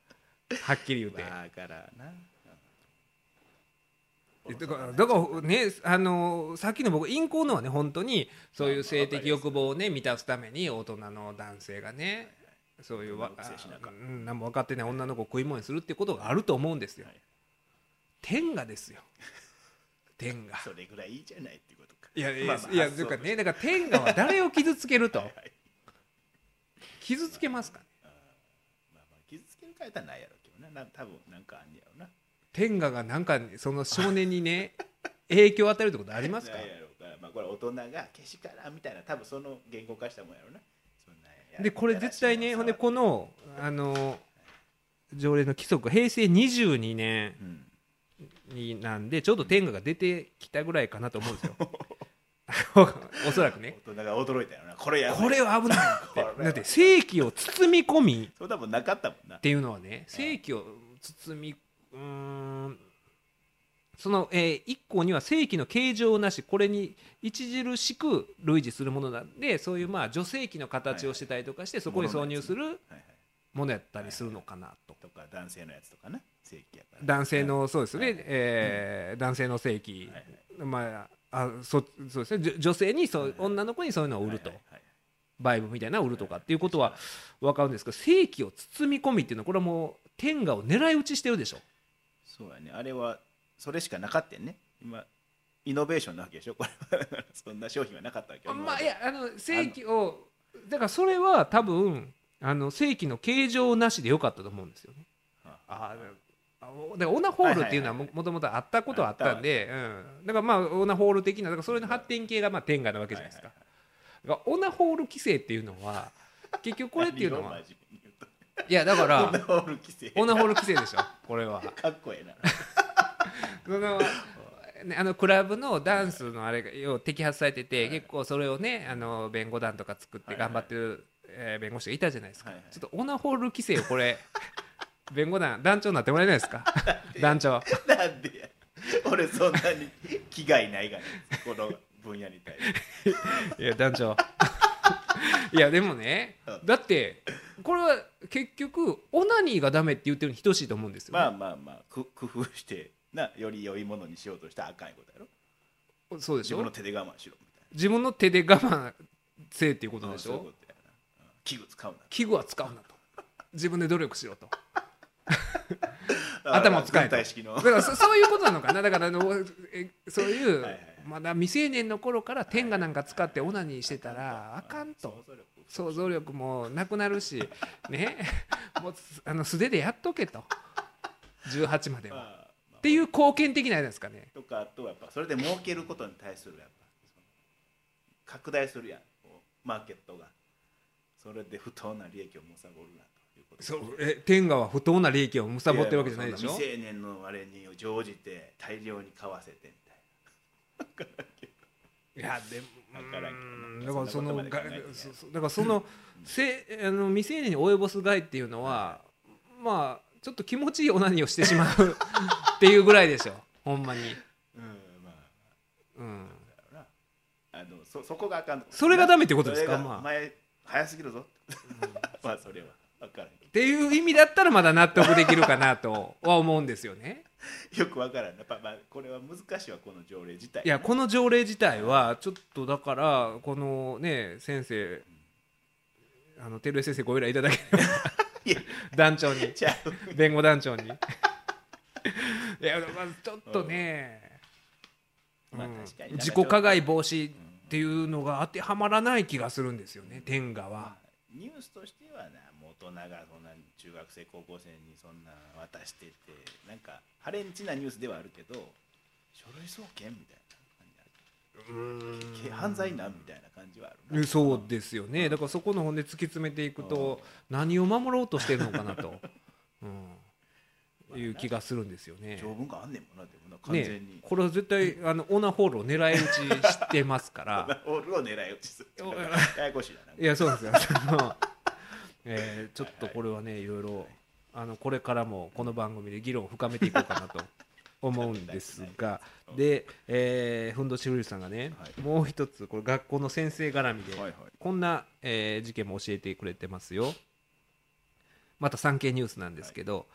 はっきり言うて。だからな。だからだからねあのさっきの僕陰行のはね本当にそういう性的欲望をね満たすために大人の男性がねそういうわうん。何も分かってない女の子を食い物にするっていうことがあると思うんですよ。はい。天下ですよ。天下。それぐらいいいじゃないっていやいや,、まあまあいやというかねだから天下は誰を傷つけると？傷つけますか？まあまあ傷つけるかやったらないやろうけどなな多分なんかあんねやろうな。天下がなんかその少年にね 影響を与えるってことありますか？まあこれ大人がけしからんみたいな多分その言語化したもんやろうな。でこれ絶対ねほんでこののあの条例の規則平成22年うん。になんでちょうど天下が出てきたぐらいかなと思うんですよ おそらくね。大人が驚いたよな。これやこれは危ないて。だって正規を包み込み。そんなかったもんな。っていうのはね正規を包みうーん。その、え1項には正規の形状なしこれに著しく類似するものなんでそういうまあ女性器の形をしてたりとかしてそこに挿入するものやったりするのかなと。とか男性のやつとかな。正規やから。男性のそうですね、はいえー男性の正規、はい。まああそそうですね。じょ女性にそ女の子にそういうのを売ると、バイブみたいなのを売るとかっていうことは分かるんですけど正規を包み込みっていうのはこれはもう天下を狙い撃ちしてるでしょ。そうやね。あれはそれしかなかったんね。今イノベーションなわけでしょ。これはそんな商品はなかったわけよ。まあいやあの正規をだからそれは多分あの正規の形状なしでよかったと思うんですよね。ああ。あだからオナホールっていうのはももともとあったことはあったんで、うん、だからまあオナホール的なだからそれの発展系がまあ天下なわけじゃないですか,、だからオナホール規制っていうのは 結局これっていうのはいやだかオナらホール規制。オナホール規制でしょこれは。かっこええな。そのね、あのクラブのダンスのあれが摘発されてて、結構それをねあの弁護団とか作って頑張ってる、えー弁護士がいたじゃないですか、ちょっとオナホール規制をこれ弁護団団長になってもらえないですか？団長。なんでや。俺そんなに気概ないがねこの分野に対して。いや団長。いやでもねうん。だってこれは結局オナニーがダメって言ってるに等しいと思うんですよ、ね。まあまあまあく工夫してなより良いものにしようとしたらあかんことやろ。そうでしょ？自分の手で我慢しろみたい自分の手で我慢せえっていうことな。でしょそう器具使うな器具は使うなと自分で努力しろと 頭を使えと。だからそそういうことなのかな。だからあのえそういうまだ未成年の頃から天下なんか使ってオナニーしてたらあかんと。想像力もなくなるし ね。もうあの素手でやっとけと。18までは。っていう貢献的なやつですかね。とかあとはやっぱそれで儲けることに対するやっぱ拡大するやん。マーケットが。それで不当な利益を貪るなということそうえ天下は不当な利益を貪ってるわけじゃないでしょ？未成年のあれに乗じて大量に買わせてみたいいやでもだからそのそでそそだからそのせあの未成年に及ぼす害っていうのはまあちょっと気持ちいいオナニーをしてしまうっていうぐらいでしょ ほんまに、なうんまあうん、あのそそこがあかんそれがダメってことですか？まあ。前早すぎるぞ。まあそれはっていう意味だったらまだ納得できるかなとは思うんですよね。ど よく分からん。やっぱまあこれは難しいわこの条例自体。いやこの条例自体はちょっとだからこのね先生あの照江先生ご依頼いただければ。団長に。弁護団長に。いやまあちょっとね、自己加害防止っていうのが当てはまらない気がするんですよね天下は。ま。あニュースとしてはなもう大人がそんな中学生高校生にそんな渡しててなんかハレンチなニュースではあるけど書類送検みたいな感じある。犯罪なんみたいな感じはあるなそうですよね。だからそこの本で突き詰めていくと何を守ろうとしてるのかなと、うん、いう気がするんですよね。条文があんねんもんなでもな完全ねに、これは絶対あのオナホールを狙い撃ちしてますから。オールを狙い撃ちするおややこしいないやそうですよえーちょっとこれはねいろいろあのこれからもこの番組で議論を深めていこうかなと思うんですが。で、えー、ふんどしふるさんがね、はい。もう一つこれ学校の先生絡みで、はいはい。こんな、えー事件も教えてくれてますよ。また産経ニュースなんですけど、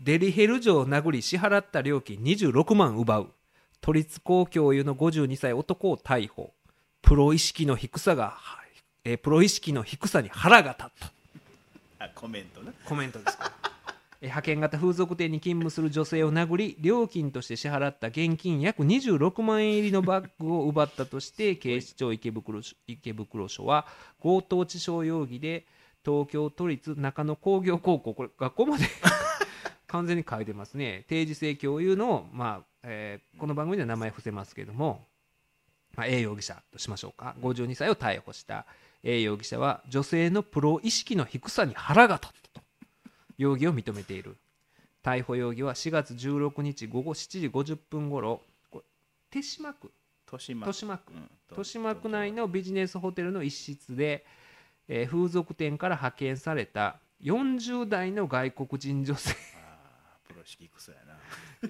デリヘル城を殴り支払った料金26万奪う。都立高教諭の52歳男を逮捕。プロ意識の低さが、はえープロ意識の低さに腹が立ったあコメントなコメントですか。派遣型風俗店に勤務する女性を殴り料金として支払った現金約26万円入りのバッグを奪ったとして 警視庁池袋署池袋署は強盗致傷容疑で東京都立中野工業高校これ学校まで 完全に書いてますね。定時制教諭の、まあえーこの番組では名前伏せますけども、まあ、A 容疑者としましょうか。52歳を逮捕した A 容疑者は女性のプロ意識の低さに腹が立ったと容疑を認めている。逮捕容疑は4月16日午後7時50分ごろこれ手島区。豊島区。うん豊島区内のビジネスホテルの一室で、えー風俗店から派遣された40代の外国人女性。あープロ式クソや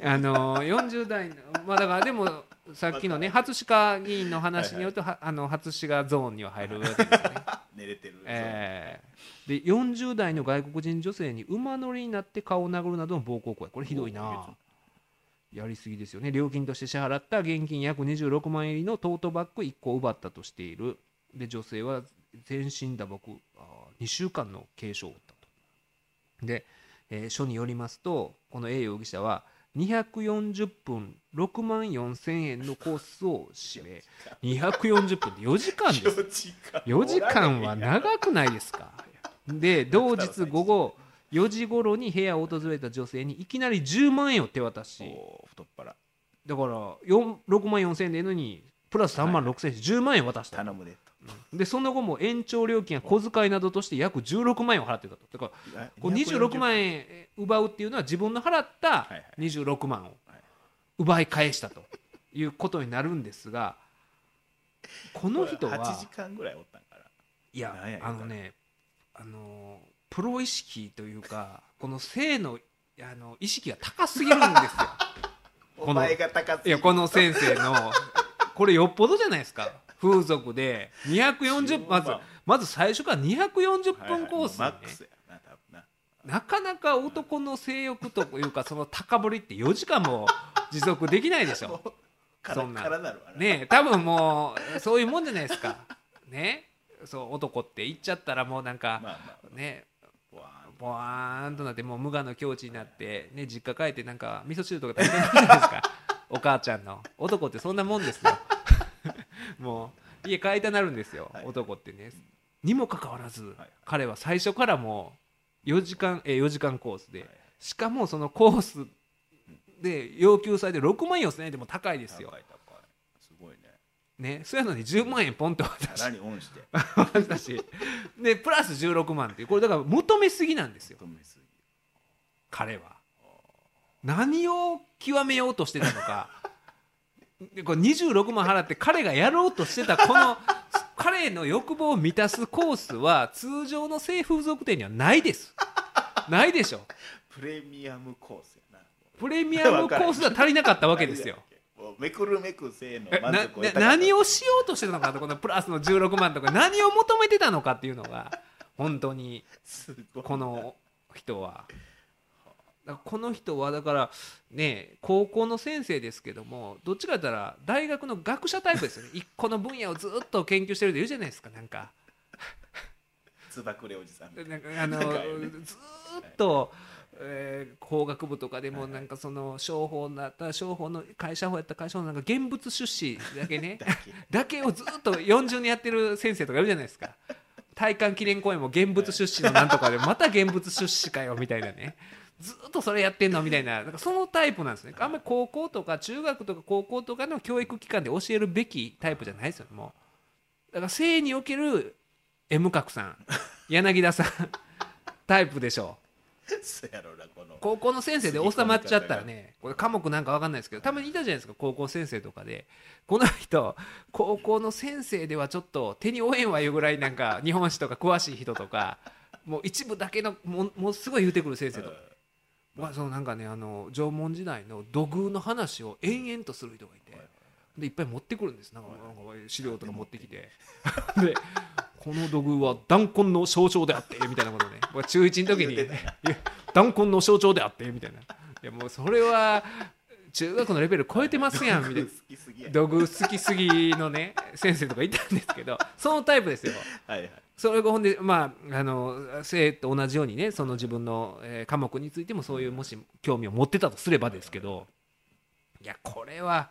な。あのー40代のまあだからでもさっきのね初鹿議員の話によるとは あの初鹿ゾーンには入るわけですよね。寝れてる。えーで40代の外国人女性に馬乗りになって顔を殴るなどの暴行行為。これひどいな。やりすぎですよね。料金として支払った。現金約26万円入りのトートバッグ1個を奪ったとしている。で女性は全身打撲。2週間の軽傷を負ったと。で、えー署によりますとこの A 容疑者は240分6万4千円のコースを指名。240分で4時間です。4時間。4時間は長くないですか？で 同日午後4時頃に部屋を訪れた女性にいきなり10万円を手渡し。太っ腹。だから4 6万4千円でいいのにプラス3万6千円10万円渡した。頼むででその後も延長料金や小遣いなどとして約16万円を払ってたと。だからとこう26万円奪うっていうのは自分の払ったはいはい。26万をはい奪い返したということになるんですがこの人8は時間ぐらいおったんからいやあのねあのプロ意識というかこの性のあの意識が高すぎるんですよ。こ のお前が高すぎる。いやこの先生の。これよっぽどじゃないですか風俗で240まずまず最初から240分コースにね。マックスやなかなか男の性欲というかその高ぶりって4時間も持続できないでしょ。もうカラッカラな。ね多分もうそういうもんじゃないですか。ね。そう男って言っちゃったらもうなんかまあまあね。わボワーンとなってもう無我の境地になって、ね、実家帰ってなんか味噌汁とか食べてるじゃないですか。お母ちゃんの。男ってそんなもんですよ もう家帰りたなるんですよ、はい。男ってね。にもかかわらず、はい。彼は最初からもう4時間えー4時間コースで、はい。しかもそのコースで要求されて6万4000円でも高いですよ。高い高い。すごいね。ね。そうやのに10万円ポンと渡しにオンして。渡し。でプラス16万っていう。これだから求めすぎなんですよ。求めすぎ。彼は。何を極めようとしてたのか。で これ26万払って彼がやろうとしてたこの 彼の欲望を満たすコースは通常の性風俗店にはないです。ないでしょ。プレミアムコースやな。プレミアムコースでは足りなかったわけですよ。めくるめく性の満足を得何をしようとしてたのかとこのプラスの16万とか何を求めてたのかっていうのが本当にこの人は。だこの人はだからね高校の先生ですけどもどっちかと言ったら大学の学者タイプですよね。一個の分野をずっと研究してるでいるじゃないですかなんか。つばくれおじさん。なんかあのずーっと、えー工学部とかでもなんかその商法だったら商法の会社法やったら会社法のなんか現物出資だけね なだけをずっと40年やってる先生とかいるじゃないですか。体幹記念公演も現物出資のなんとかでまた現物出資かよみたいなねずっとそれやってんのみたいな。なんかそのタイプなんですね。あんまり高校とか中学とか高校とかの教育機関で教えるべきタイプじゃないですよもう。だから性における M 角さん。柳田さん。タイプでしょそうやろうなこの。高校の先生で収まっちゃったらねこれ科目なんか分かんないですけどたまにいたじゃないですか高校先生とかで。この人高校の先生ではちょっと手に負えんわいうぐらいなんか日本史とか詳しい人とかもう一部だけのもうもうすごい言うてくる先生とか。僕はそのなんかねあの縄文時代の土偶の話を延々とする人がいてでいっぱい持ってくるんです。なんかなんか資料とか持ってきて。でこの土偶は弾痕の象徴であってみたいなことをね。中1の時に。弾痕の象徴であってみたいな。いやもうそれは中学のレベル超えてますやんみたいな。土偶好きすぎのね先生とかいたんですけどそのタイプですよ。はいはいそれがほんでまああの生と同じようにねその自分の、えー科目についてもそういうもし興味を持ってたとすればですけどいやこれは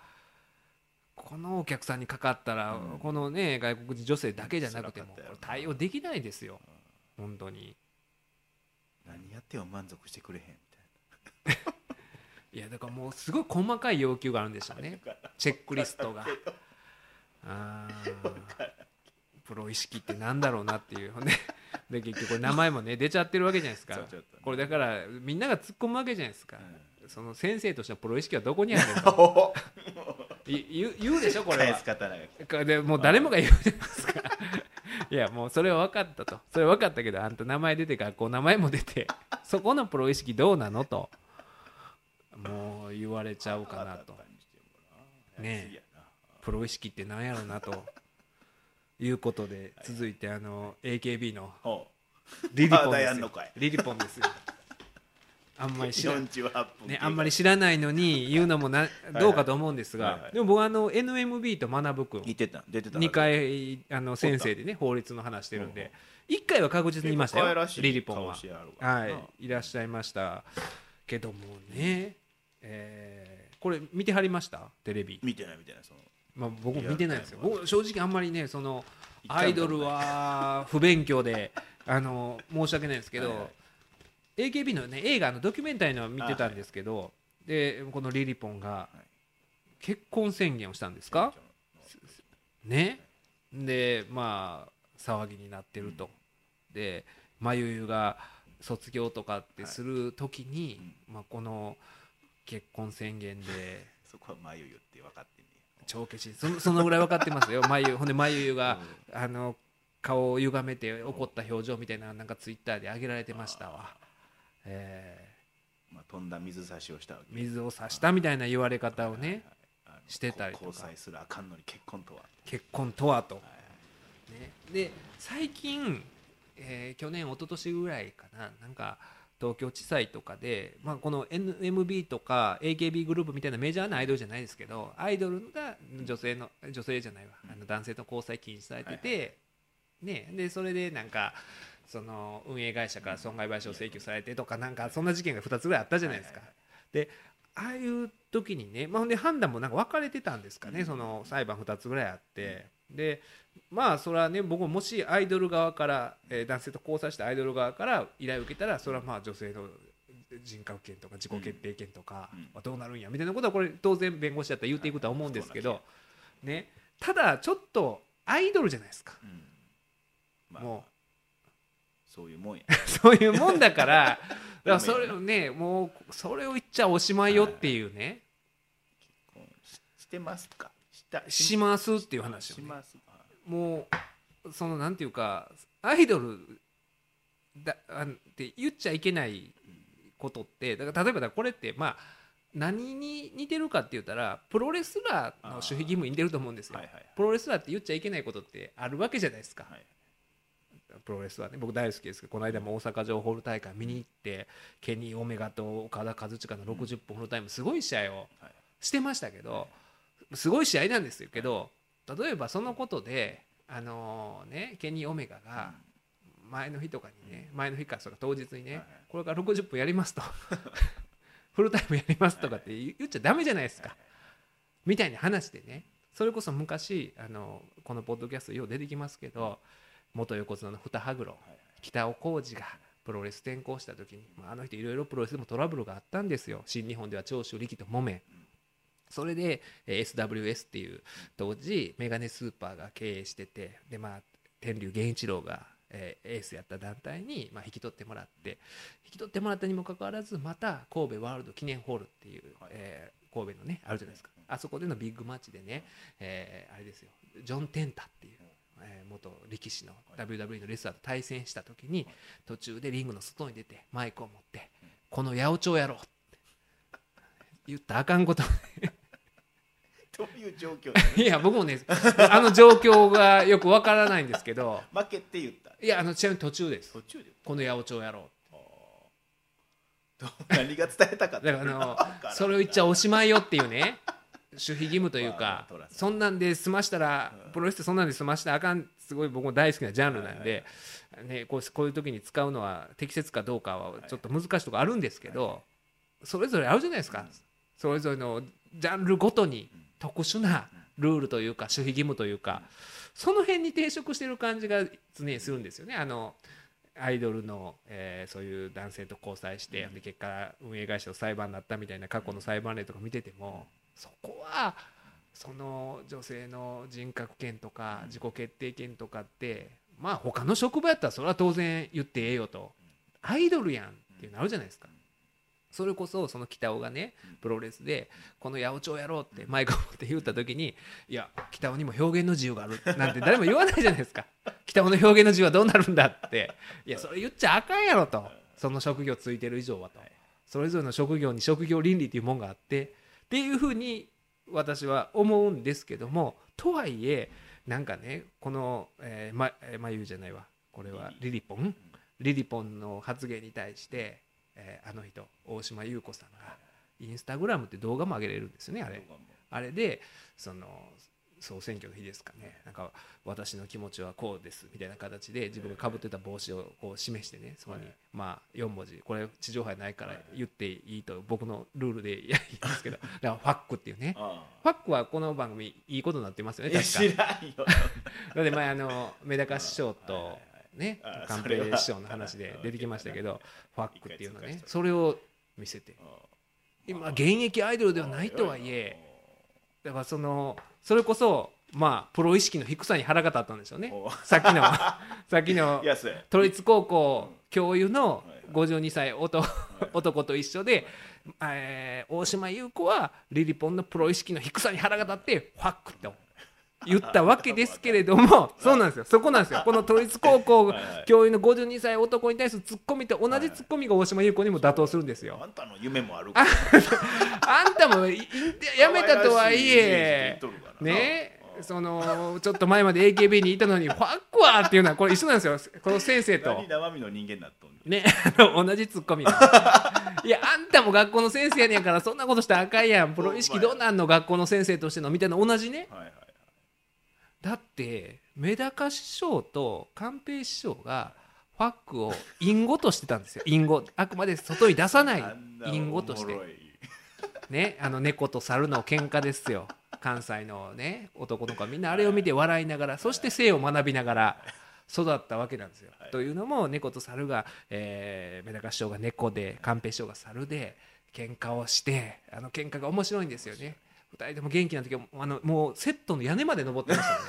このお客さんにかかったら、うん。このね外国人女性だけじゃなくても対応できないですよ。本当に。何やっても満足してくれへんみ いやだからもうすごい細かい要求があるんでしょうね。たいなチェックリストが。あープロ意識ってなんだろうなっていう。でで結局名前もね出ちゃってるわけじゃないですか。これだからみんなが突っ込むわけじゃないですか、うその先生としてのプロ意識はどこにあるのんか 言う言うでしょこれは。でもう誰もが言うじゃないですか。いやもうそれは分かったと。それは分かったけどあんた名前出て学校名前も出てそこのプロ意識どうなのと。もう言われちゃうかなと。ねえ。プロ意識って何やろうなということで続いてあの AKB のほリリポンですリリポンですよ。あんまり知ら48分ね、あんまり知らないのに言うのもなどうかと思うんですがはいはい。でも僕はあの NMB と学君言ってた出てた。2回あの先生でね法律の話してるんで1回は確実にいましたよ。可愛らしいリリポンは。顔してあるわ。はい。いらっしゃいました。けどもねえーこれ見てはりました？テレビ、見てない見てない。そのまあ、僕も見てないですよ。僕正直あんまりねそのアイドルは不勉強であの申し訳ないですけど、はいはい。AKB のね映画のドキュメンタリーの見てたんですけど、でこのリリポンが結婚宣言をしたんですか、ね。でまあ騒ぎになってると、でまゆゆが卒業とかってする時に、まあ、この結婚宣言で そこはまゆゆって分かって帳消し。そのそのぐらい分かってますよ。まゆほんでまゆゆが、あの顔を歪めて怒った表情みたいななんかツイッターで上げられてましたわ、えまあ、飛んだ水差しをした水を差したみたいな言われ方をねあのしてたりとか。交際するあかんのに結婚とは。結婚とはと、はい。ね、で最近、えー去年一昨年ぐらいかな。なんか東京地裁とかで、まあ、この NMB とか AKB グループみたいなメジャーなアイドルじゃないですけどアイドルが女性の女性じゃないわ。あの男性と交際禁止されてて、ね、でそれでなんかその運営会社から損害賠償請求されてとかなんかそんな事件が2つぐらいあったじゃないですか。でああいう時にね、まあ、で判断もなんか分かれてたんですかね、その裁判2つぐらいあって、でまあそれはね僕ももしアイドル側から、えー男性と交際したアイドル側から依頼を受けたらそれはまあ女性の人格権とか自己決定権とかうん。はどうなるんやみたいなことはこれ当然弁護士だったら言っていくとは思うんですけど、ね、ただちょっとアイドルじゃないですか、うん。まあ。もそういうもんや。う そういうもんだから だからそれをねもうそれを言っちゃおしまいよっていうね。結婚ししてますか？しますっていう話をね。します。あもうそのなんていうかアイドルだあんって言っちゃいけないことってだから例えばこれってまあ何に似てるかって言ったらプロレスラーの守秘義務に似てると思うんですよ、はいはいプロレスラーって言っちゃいけないことってあるわけじゃないですか、はい。プロレスはね僕大好きですけどこの間も大阪城ホール大会見に行ってケニー・オメガと岡田和親の60分フルタイムすごい試合をはい。してましたけどすごい試合なんですけど例えばそのことであのねケニー・オメガが前の日とかにね前の日かそれから当日にねこれから60分やりますと フルタイムやりますとかって言言っちゃダメじゃないですか。みたいな話でねそれこそ昔あのこのポッドキャストよう出てきますけど元横綱の二羽黒北尾浩二がプロレス転向した時に、まあ、あの人いろいろプロレスでもトラブルがあったんですよ。新日本では長州力と揉めそれでえー SWS っていう当時メガネスーパーが経営しててでまあ天竜源一郎がえーエースやった団体にまあ引き取ってもらって引き取ってもらったにもかかわらずまた神戸ワールド記念ホールっていう、はい。えー神戸のねあるじゃないですか。あそこでのビッグマッチでね、えーあれですよ。ジョン・テンタっていう、えー元力士の WWE のレスラーと対戦した時に途中でリングの外に出てマイクを持って「この八百長やろう」って言ったらあかんことどういう状況？いや僕もねあの状況がよくわからないんですけど。負けって言った。いやあのちなみに途中です。途中でこの八百長やろう何が伝えたかった？だからあのそれを言っちゃおしまいよっていうね守秘義務というまあかそんなんで済ましたらうん。プロレスってそんなんで済ましたらあかんすごい僕も大好きなジャンルなんはいでねこうこういう時に使うのは適切かどうかはちょっと難しいところあるんですけどそれぞれあるじゃないですか。それぞれのジャンルごとに特殊なルールというか守秘義務というかその辺に抵触してる感じが常にするんですよね。あのアイドルの、えーそういう男性と交際して、で結果運営会社と裁判になったみたいな過去の裁判例とか見ててもそこはその女性の人格権とか自己決定権とかってまあ他の職場やったらそれは当然言ってええよと。アイドルやんっていうのあるじゃないですか。それこそその北尾がねプロレスでこの八百長やろうってマイクを持って言った時にいや北尾にも表現の自由がある。なんて誰も言わないじゃないですか。北尾の表現の自由はどうなるんだって。いやそれ言っちゃあかんやろと。その職業ついてる以上はと。それぞれの職業に職業倫理というもんがあってっていうふうに私は思うんですけどもとはいえなんかねこの、えーまえー、まゆじゃないわ。これはリリポン。リリポンの発言に対して、えーあの人大島優子さんがインスタグラムって動画も上げれるんですよねあれ。あれでその総選挙の日ですかね。なんか私の気持ちはこうですみたいな形で自分がかぶってた帽子をこう示してねそこにはいまあ4文字これ地上波ないから言っていいと僕のルールで やりますけどだからファックっていうね。あファックはこの番組いいことになってますよね確か。知らんよ。だって前あのメダカ師匠と、ねあ寛平師匠の話で出てきましたけどファックっていうのねそれを見せて。今現役アイドルではないとはいえだからそのそれこそまあプロ意識の低さに腹が立ったんでしょうね。さっきの さっきの都立高校教諭のはいはい。52歳男男と一緒で、えー大島優子はリリポンのプロ意識の低さに腹が立ってファックと言ったわけですけれどもそうなんですよ。そこなんですよ。この都立高校教諭の52歳男に対するツッコミと同じツッコミが大島優子にも妥当するんですよ。あんたの夢もあるああんたもいやめたとはいえねうん。そのちょっと前まで AKB にいたのにファックはっていうのはこれ一緒なんですよ。この先生と。ね同じツッコミ。が いやあんたも学校の先生やねんからそんなことしたらあかんやん。プロ意識どうなんの？学校の先生としてのみたいな同じね。はいはいだってメダカ師匠と寛平師匠がファックを隠語としてたんですよ。隠語。あくまで外に出さない隠語として。ねあの猫と猿の喧嘩ですよ。関西のね男の子はみんなあれを見て笑いながらそして性を学びながら育ったわけなんですよ。はい。というのも猫と猿が、えー、メダカ師匠が猫で寛平師匠が猿で喧嘩をしてあの喧嘩が面白いんですよね。二人とも元気な時はあのもうセットの屋根まで登ってましたよね。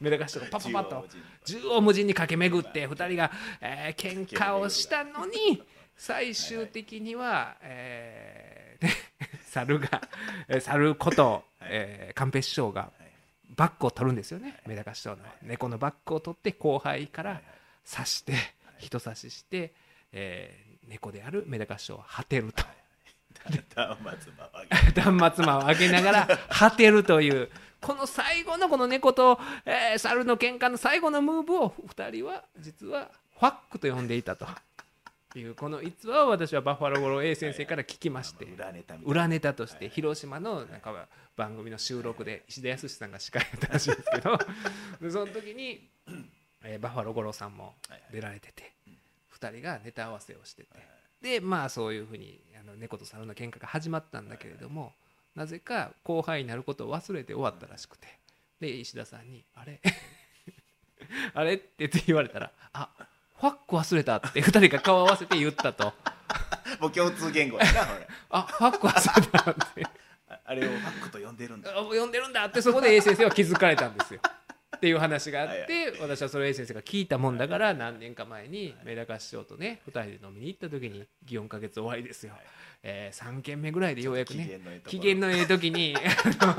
メダカ師匠がパパパッと。縦横無尽に。駆け巡って2人が、えー、喧嘩をしたのに最終的には、え猿がえー猿こと、えー、寛平師匠がバッグを取るんですよね。メダカ師匠の猫のバッグを取って後輩から刺して人差しして、えー猫であるメダカ師匠を果てると断末魔はげ断末魔を上げながら果てるというこの最後のこの猫と、えー猿の喧嘩の最後のムーブを2人は実はファックと呼んでいたと。いうこの逸話を私はバッファロー五郎 A 先生から聞きまして裏ネタとして広島のなんか番組の収録で石田康さんが司会やったらしいんですけど でその時に、えーバッファロー五郎さんも出られてて2人がネタ合わせをしててでまあそういうふうにあの猫と猿の喧嘩が始まったんだけれどもなぜか後輩になることを忘れて終わったらしくてで石田さんに「あれ？あれ?」って言われたら「あファック忘れた」って2人が顔合わせて言ったと もう共通言語やなこれ「あファック忘れた」って。ああれをファックと呼んでるんだあ呼んでるんだってそこで A 先生は気づかれたんですよ。っていう話があってはい私はそれ A 先生が聞いたもんだから何年か前にメダカ師匠とね2人で飲みに行った時に祇園か月終わりですよ、え3軒目ぐらいでようやくね機機嫌のええ時に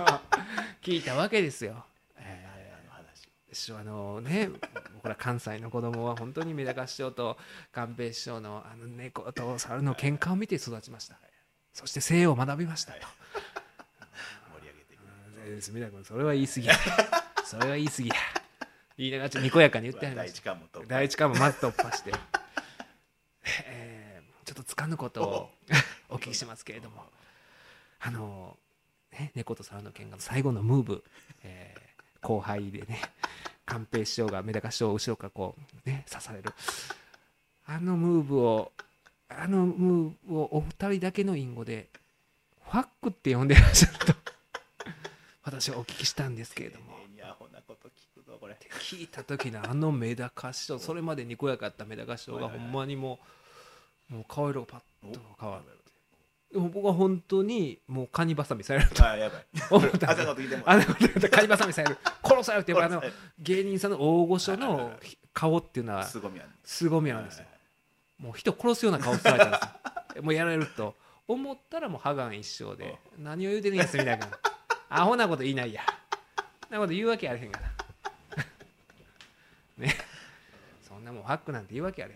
聞いたわけですよ。えあのね僕ら関西の子供は本当にメダカ師匠と寛平師匠のあの猫と猿の喧嘩を見て育ちました。そして性を学びましたと。盛り上げていく。えー住田君それは言い過ぎやそれは言い過ぎや。言いながらちょっとにこやかに言ってありま第した一関門と第一関門まず突破して、えーちょっとつかぬことを お聞きしますけれども。あのね猫と猿の喧嘩の最後のムーブ、えー後輩でね寛平師匠がメダカ師匠を後ろからこうね刺される。あのムーブをあのムーブをお二人だけの隠語でファックって呼んでらっしゃると私はお聞きしたんですけれどもこれ。聞いた時のあのメダカ師匠それまでにこやかったメダカ師匠がほんまにもうもう顔色がパッと変わるでも僕は本当にもうカニバサミされると。あやばい。思ったあかんんですこと聞いてもあのカニバサミされる。殺されるってやっぱあの芸人さんの大御所の顔っていうのはすごみある。凄みあるんですよ。もう人殺すような顔されたんですよ。もうやられると思ったらもうハガン一生で 何を言うてるんやすみたいなアホなこと言いないや。なこと言うわけあれへんがなねそんなもんハックなんて言うわけあれ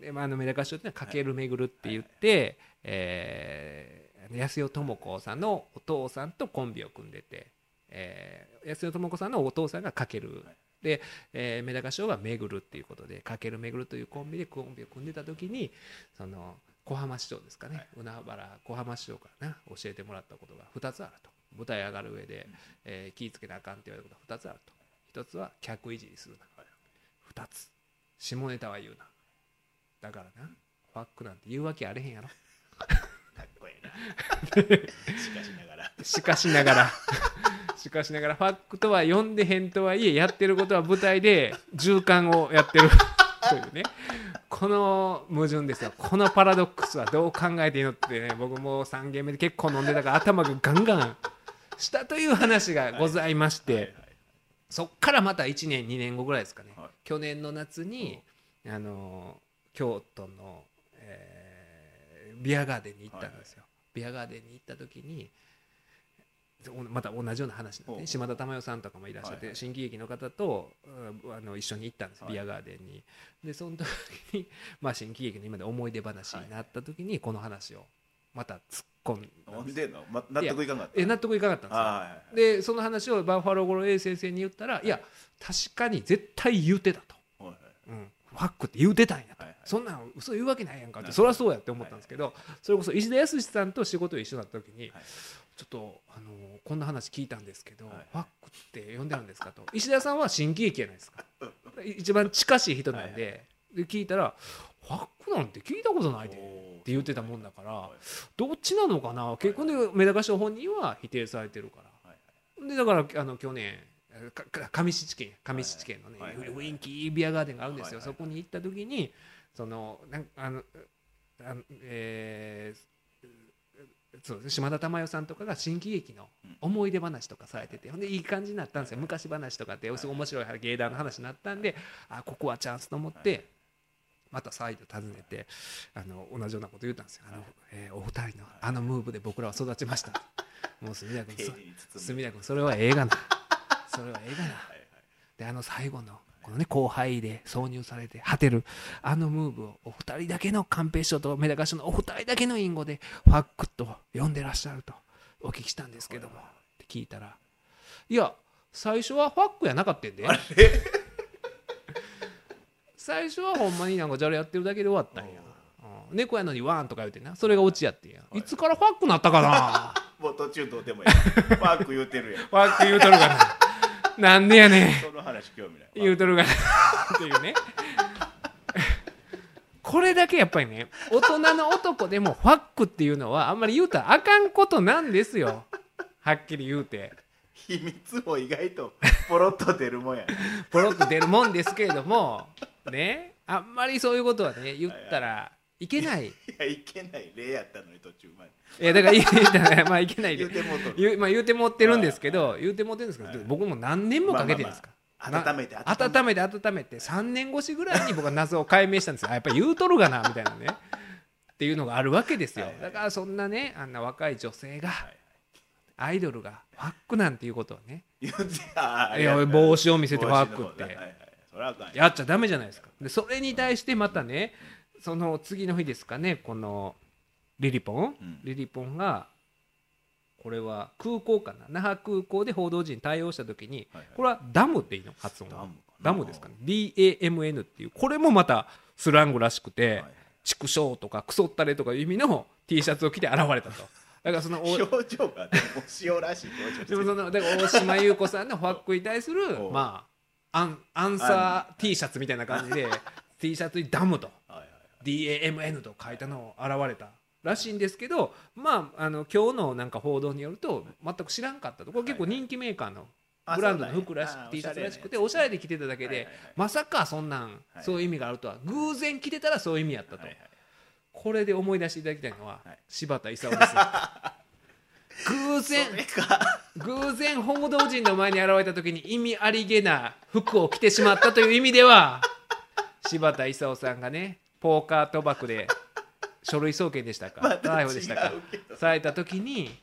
で、まあ、あのメダカ師匠ってのはかけるめぐるって言って、えー安代智子さんのお父さんとコンビを組んでて、えー安代智子さんのお父さんがかける。で、えー、メダカ師匠はめぐるっていうことでかけるめぐるというコンビでコンビを組んでた時にその小浜師匠ですかね、海原小浜師匠からな教えてもらったことが2つあると。舞台上がる上で、えー気ぃつけなあかんって言われることが2つあると。1つは客いじりするな。2つ下ネタは言うな。だからなファックなんて言うわけあれへんやろ。かっこいいな。しかしながら。しかしながら。しかしながら。ファックとは呼んでへんとはいえやってることは舞台で循環をやってる。というね。この矛盾ですよ。このパラドックスはどう考えていいのってね僕も3軒目で結構飲んでたから頭がガンガンしたという話がございまして、そっからまた1年2年後ぐらいですかね、はい去年の夏に、あの京都の、えービアガーデンに行ったんですよ、ビアガーデンに行った時におまた同じような話なんで、ね、島田珠代さんとかもいらっしゃって、はいはい。新喜劇の方とうんあの一緒に行ったんです、はい。ビアガーデンに。でその時に、まあ、新喜劇の今で思い出話になった時にこの話をまた突っ込んだなんんでの、ま、納得いかんかった？え納得いかなかったんですよ。でその話をバッファローゴロ A 先生に言ったらいや確かに絶対言うてたと、うん、ファックって言うてたんやと、そんなん嘘言うわけないやんかってそりゃそうやって思ったんですけど、それこそ石田康さんと仕事一緒だった時に、はい。ちょっとあのこんな話聞いたんですけど、はい。ファックって呼んでるんですかと。石田さんは新喜劇じゃないですか。一番近しい人なんで,、で聞いたらファックなんて聞いたことないでって言ってたもんだから、はい。どっちなのかな？結婚でメダカ賞本人は否定されてるから。はい。でだからあの去年上七地県上七地県のね、はいはいはい雰囲気いいビアガーデンがあるんですよ、そこに行った時にそのなんあのあのえーそう島田珠代さんとかが新喜劇の思い出話とかされててほんでいい感じになったんですよ。昔話とかってすごい面白い芸談の話になったんであここはチャンスと思ってまた再度訪ねてあの同じようなこと言ったんですよ。あの、えーお二人のあのムーブで僕らは育ちました。もう墨田君そ丁寧に包ん墨で田君それは映画な。それは映画な。はいはい。であの最後のこのね後輩で挿入されて果てるあのムーブをお二人だけの寛平師匠とメダカ師匠のお二人だけの隠語でファックと呼んでらっしゃるとお聞きしたんですけども。って聞いたらいや最初はファックやなかったんで最初はほんまになんかじゃれやってるだけで終わったんや、うん。猫やのにワーンとか言うてな。それがオチやってんや。い。つからファックなったかな。もう途中どうでもいいファーク言うてるやん。ファック言うとるかななんでやねん。その話興味ない。言うとるがなっていうね。これだけやっぱりね大人の男でもファックっていうのはあんまり言うたらあかんことなんですよ。はっきり言うて。秘密も意外とポロッと出るもんやね。ポロッと出るもんですけれどもねあんまりそういうことはね言ったらいけない。いいやいけない例やったのに途中まで。やだから言ったらまあいけないで。言うても言う,、まあ、言うてもってるんですけど言うてもってるんですけど僕も何年もかけてるんですか、温めて温めて。温めて3年越しぐらいに僕は謎を解明したんですよ。あやっぱり言うとるがなみたいなね。っていうのがあるわけですよ。はいはい。だからそんなねあんな若い女性がはいアイドルがファックなんていうことをね言うてああいや帽子を見せてファックって。やっちゃダメじゃないですか。でそれに対してまたねその次の日ですかねこのリリポン、うん。リリポンがこれは空港かな？那覇空港で報道陣に対応した時にはいはい。これはダムっていいの？発音は。ダムですかね。DAMN っていう。これもまたスラングらしくてはい「畜生」とか「クソったれ」とかいう意味の T シャツを着て現れたとだからそのお表情が塩らしい表情でもそのだから大島優子さんのファックに対するまあアンアンサー T シャツみたいな感じで T シャツにダムと DAMN と書いたのを現れたらしいんですけどまああの今日のなんか報道によると全く知らんかったと。これ結構人気メーカーのあブランドの服らしく T シャツらしくてあおしゃれで着てただけでまさかそんなんはい。そういう意味があるとは偶然着てたらそういう意味やったとこれで思い出していただきたいのははい。柴田勲です。よ 偶然偶然報道陣の前に現れた時に意味ありげな服を着てしまったという意味では柴田勲さんがねポーカー賭博で書類送検でしたか？逮捕でしたか？された時に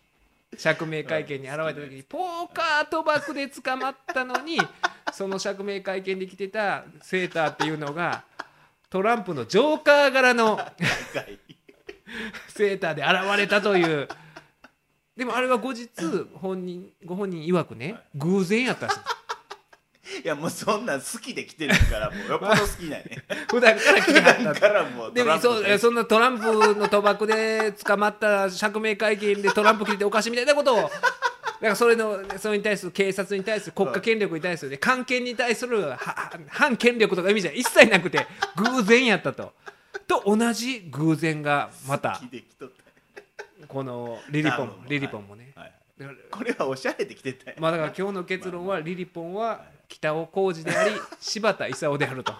釈明会見に現れた時にポーカー賭博で捕まったのにその釈明会見で着てたセーターっていうのがトランプのジョーカー柄のセーターで現れたという。でもあれは後日本人ご本人曰くね偶然やったらしいいやもうそんなん好きで来てるからもうよっぽど好きなんやね。普段から来てはった。だからもうでもそそんなトランプの賭博で捕まった釈明会見でトランプ切っておかしいみたいなことをだからそれのそれに対する警察に対する国家権力に対する、ね、関係に対するは反権力とか意味じゃ一切なくて 偶然やったと。と同じ偶然がまたこのリリポンリリポンもね。はい。はい。これはおしゃれで来てたまあだから今日の結論はリリポンは北尾浩二であり 柴田勲であると。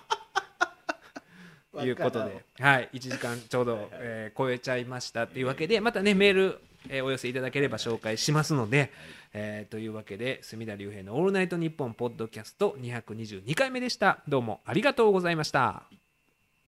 いうことで、はい、1時間ちょうど、えー超えちゃいましたというわけで、またね、メール、えお寄せいただければ紹介しますので、えーというわけで、隅田隆平のオールナイトニッポンポッドキャスト222回目でした。どうもありがとうございました。